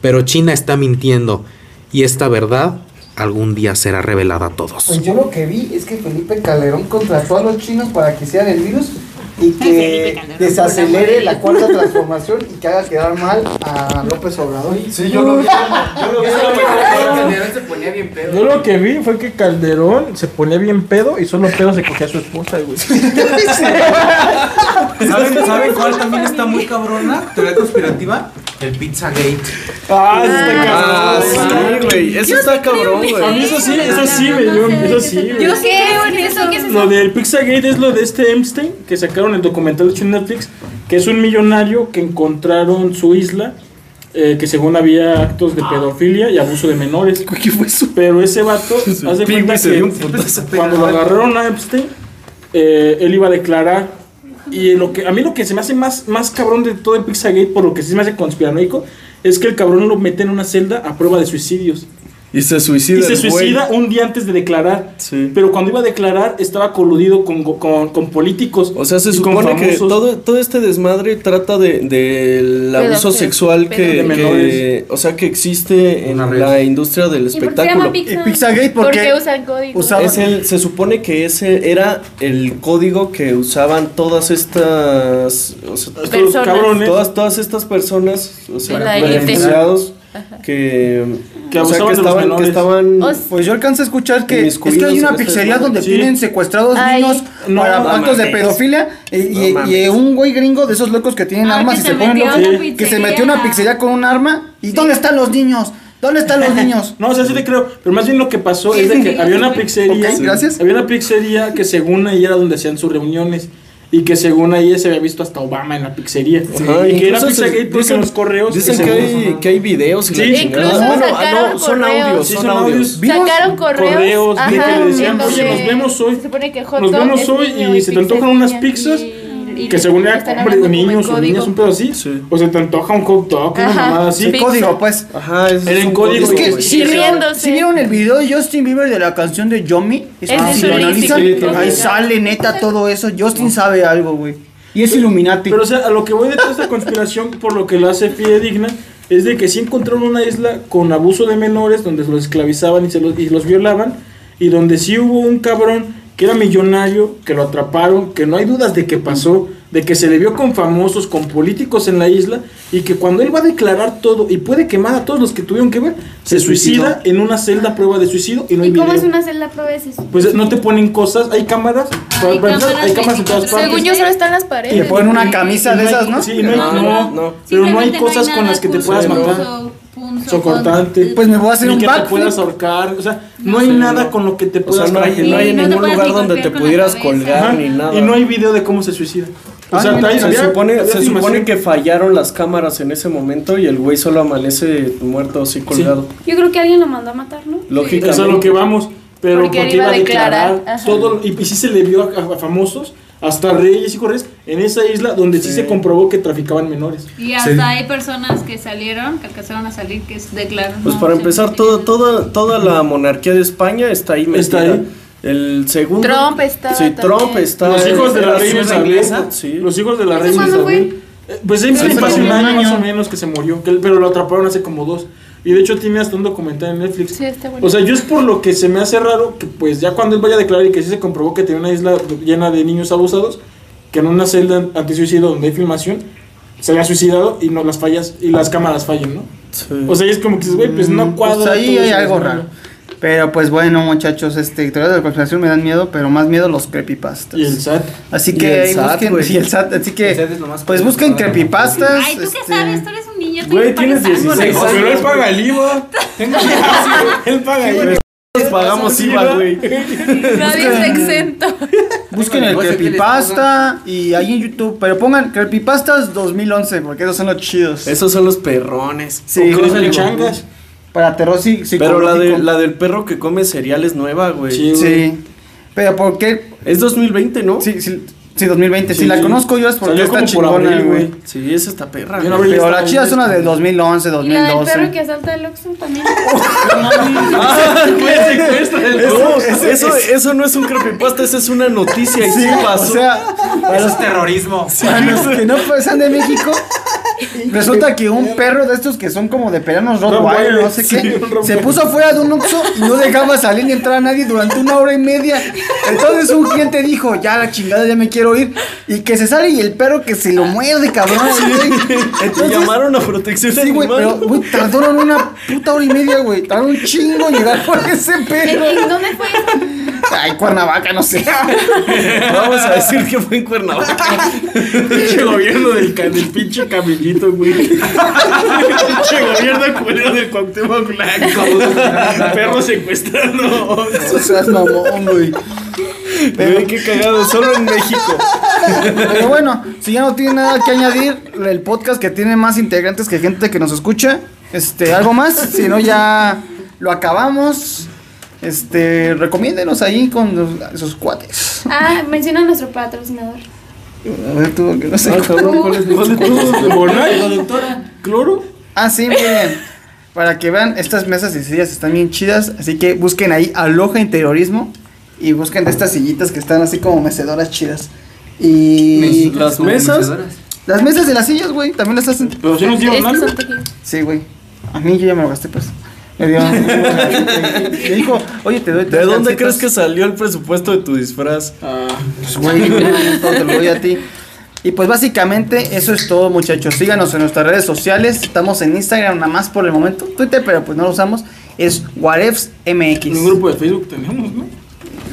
Pero China está mintiendo. Y esta verdad algún día será revelada a todos. Pues yo lo que vi es que Felipe Calderón contrató a los chinos para que hicieran el virus y que desacelere la cuarta transformación y que haga quedar mal a López Obrador. Sí, yo lo vi. Yo lo vi. Calderón se ponía bien pedo. Yo lo que vi fue que Calderón se ponía bien pedo y solo pedo se cogía a su esposa, güey. ¿Saben, ¿Saben cuál también está muy cabrona? Teoría conspirativa. El Pizzagate. Ah, Ah, sí, güey. Eso está cabrón, A mí güey. eso sí, eso sí, güey. yo- Eso sí, güey. Yo creo en eso. ¿Qué es eso? Lo del Pizzagate es lo de este Epstein que sacaron el documental en Netflix, que es un millonario que encontraron su isla, eh, que según había actos de pedofilia y abuso de menores. ¿Qué fue eso? Pero ese vato, haz de cuenta güey, se que dio cuando lo agarraron a Epstein, eh, él iba a declarar. Y lo que a mí lo que se me hace más, más cabrón de todo el Pizzagate, por lo que sí se me hace conspiranoico, es que el cabrón lo mete en una celda a prueba de suicidios. Y se suicida. Y se el güey. suicida un día antes de declarar. Sí. Pero cuando iba a declarar estaba coludido con, con, con políticos. O sea, se supone que todo, todo este desmadre trata de del abuso sexual que, De o sea, que existe en la industria del ¿Y por qué se llama espectáculo. Y Pizzagate porque, Porque usan código. usaba- Es el, se supone que ese era el código que usaban todas estas, o sea, Estos Personas. cabrones todas, todas estas personas, o sea, De beneficiados que, Que o sea, que estaban, que estaban Pues yo alcancé a escuchar que es que hay una pizzería donde Sí. tienen secuestrados Ay, niños no, para no actos de pedofilia y, y- No y un güey gringo de esos locos que tienen Ah, armas que y se se ponen locos, una que se metió una pizzería con un arma y ¿dónde están los niños? ¿Dónde están los niños? No, o sea, sí te creo. Pero más bien lo que pasó es de que había una pizzería. Ok, gracias. Había una pizzería que según ahí era donde hacían sus reuniones. Y que según ahí se había visto hasta Obama en la pizzería. Ajá, y que era Pizzagate porque dicen- en los correos. Dicen que según- hay, que hay videos y Sí, la incluso Bueno, sacaron ah, no, son correos. audios, Sí, son son audios. Sacaron correos, correos de que le ajá, decían, "Oye, nos vemos hoy. Se supone que hot Nos vemos hoy niño y se te antojan unas pizzas y- y Que según era están hombre, niños o niñas, un pedo así. Sí. O se te antoja un hot dog, una Ajá. mamada así. Sí. Código, pues. Ajá, es Era en un código. Es que si. ¿sí vieron el video de Justin Bieber de la canción de Yomi, es de si lo analizan, ahí sale neta todo eso. Justin sabe algo, güey. Y es Illuminati. Pero o sea, a lo que voy de toda esta conspiración, por lo que la hace fidedigna, es de que sí encontraron una isla con abuso de menores, donde los esclavizaban y, se los, y los violaban, y donde sí hubo un cabrón que era millonario, que lo atraparon, que no hay dudas de que pasó, de que se le vio con famosos, con políticos en la isla, y que cuando él va a declarar todo y puede quemar a todos los que tuvieron que ver, se, Se suicida suicidó. en una celda prueba de suicidio y no hay ¿Y cómo video. es una celda prueba de eso? Pues no te ponen cosas, hay cámaras, Hay para cámaras hay cámaras en todas 24. partes. Según yo solo están las paredes. Y le ponen una camisa de esas, ¿no? Sí, no hay, No, no, no, no. pero no hay cosas hay con las que te puedas matar. Punzo- Socortante. Pues me voy a hacer Ni un que te puedas ahorcar, o sea, no hay nada con lo que te O sea, puedas no hay, no ningún lugar donde te pudieras colgar Ajá, ni nada. Y no hay video de cómo se suicida. O Ah, sea, mira, hay- Se había- supone, había se supone que fallaron las cámaras en ese momento y el güey solo amanece muerto así colgado. Yo creo que alguien lo mandó a matar, ¿no? Lógicamente. Eso es a lo que vamos. Pero Porque porque, iba iba a declarar, todo. Y, y sí se le vio a, a famosos, hasta reyes y corres, en esa isla donde sí, Sí. se comprobó que traficaban menores. Y hasta hay personas que salieron, que alcanzaron a salir, que es declaran. Pues no, para sí, empezar, sí, sí. toda, toda la monarquía de España está ahí metida. Está ahí. El segundo. Trump está Sí, Trump también. está. Los hijos de la reina Isabel. Sí. Los hijos de la ¿Eso reina? Isabel. Eh, Pues es Hace un año más o menos que se murió, que- pero lo atraparon hace como dos. Y de hecho tiene hasta un documental en Netflix. Sí, está bueno. O sea, yo es por lo que se me hace raro que pues ya cuando él vaya a declarar y que sí se comprobó que tenía una isla llena de niños abusados, que en una celda antisuicidio donde hay filmación, se había suicidado y no las fallas y las cámaras fallan, ¿no? Sí. O sea, y es como que dices, güey, pues no cuadra. Pues ahí hay algo raro. Pero pues bueno, muchachos, este, teorías de la conspiración me dan miedo, pero más miedo los creepypastas. Y el SAT. Así Y que el ahí SAT, busquen, güey. y el SAT, así que El SAT es lo más pues busquen creepypastas. Ay, ¿tú qué este, sabes? Tú eres un niño. tú Güey, tienes algo, 16 ¿no? años. Pero él paga el IVA. él paga IVA. Nosotros pagamos IVA, güey. Nadie está exento. Busquen el creepypasta y ahí en YouTube, pero pongan creepypastas 2011 porque esos son los chidos. Esos son los perrones. Sí, Con güey. el changas. Para terror sí, Pero la, de, la del perro que come cereal es nueva, güey. Sí. Sí. Pero ¿por qué? Es 2020, ¿no? Sí, sí, sí 2020. Si Sí. la conozco yo es porque Salió está chingona, güey. Sí, esa está perra. Pero está las chidas son las del 2011, Y la del 2012. perro que asalta el Oxxo también. Ah, güey, eso, eso, eso no es un creepypasta, esa es una noticia y sí, O pasó. sea, para Eso es terrorismo. para los que no pasan de México, resulta que un perro de estos que son como de peranos Rottweiler, no sé Sí, qué, se puso afuera de un Oxxo y no dejaba salir ni entrar a nadie durante una hora y media. Entonces un cliente dijo, ya la chingada, ya me quiero ir. Y que se sale y el perro que se lo muerde, cabrón. güey. Y Entonces, llamaron a protección Sí, güey, animal. pero, güey, tardaron una puta hora y media, güey. Tardaron un chingo en llegar por ese perro. ¿En dónde fue? Ay, Cuernavaca, no sé. Vamos a decir que fue en Cuernavaca. Pinche gobierno del, del pinche camellito, güey. pinche gobierno culero del Cuauhtémoc Blanco. Perro secuestrando. Eso seas mamón, güey. Güey, qué cagado, solo en México. Pero bueno, si ya no tiene nada que añadir, el podcast que tiene más integrantes que gente que nos escucha, este, algo más, si no ya lo acabamos. Este, recomiéndenos ahí con los- sus cuates. Ah, menciona a nuestro patrocinador. A ver, tú, que no sé. Ah, cabrón, ¿cuál es ¿Cuál de todos? ¿Bonai? ¿Cloro? Ah, sí, miren. Para que vean, estas mesas y sillas están bien chidas. Así que busquen ahí Aloha Interiorismo. Y busquen de estas sillitas que están así como mecedoras chidas. Y Las mesas. mecedoras. las mesas de las sillas, güey, también las hacen. Pero si son tejidos. Sí, güey. A mí yo ya me lo gasté, pues. Me dio. me dijo, oye, te doy ¿De tres dónde gancitos". crees que salió el presupuesto de tu disfraz? Ah, Pues, güey, todo te lo doy a ti. Y pues básicamente eso es todo, muchachos. Síganos en nuestras redes sociales. Estamos en Instagram nada más por el momento. Twitter, pero pues no lo usamos. Es WhatEfs MX. un grupo de Facebook tenemos, ¿no?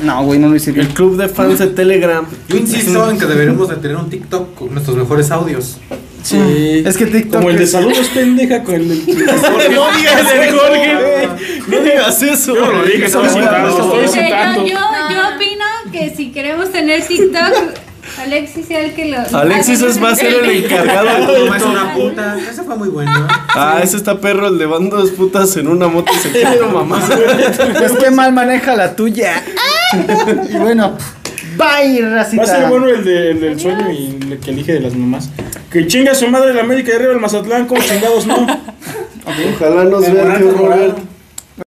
No, güey, no lo hice El club de fans de Telegram. Yo insisto en que deberíamos de tener un TikTok con nuestros mejores audios. Sí. Es que TikTok Como el de es- saludos pendeja con el del. No digas eso, Jorge. No digas eso. Yo no lo dije, estoy yo, yo, opino que si queremos tener TikTok, Alexis sea el que lo. Alexis es, va a ser el encargado de es una puta. Ese fue muy bueno. Ah, ese está perro, el de van dos putas en una moto y se quiero mamá. Es que mal maneja la tuya. y bueno, bye, racita. Va a ser bueno el, de, el del sueño y el que elige de las mamás. Que chinga su madre la América de arriba el Mazatlán, como chingados no. Ojalá nos vean, tío Memorando Robert. moral.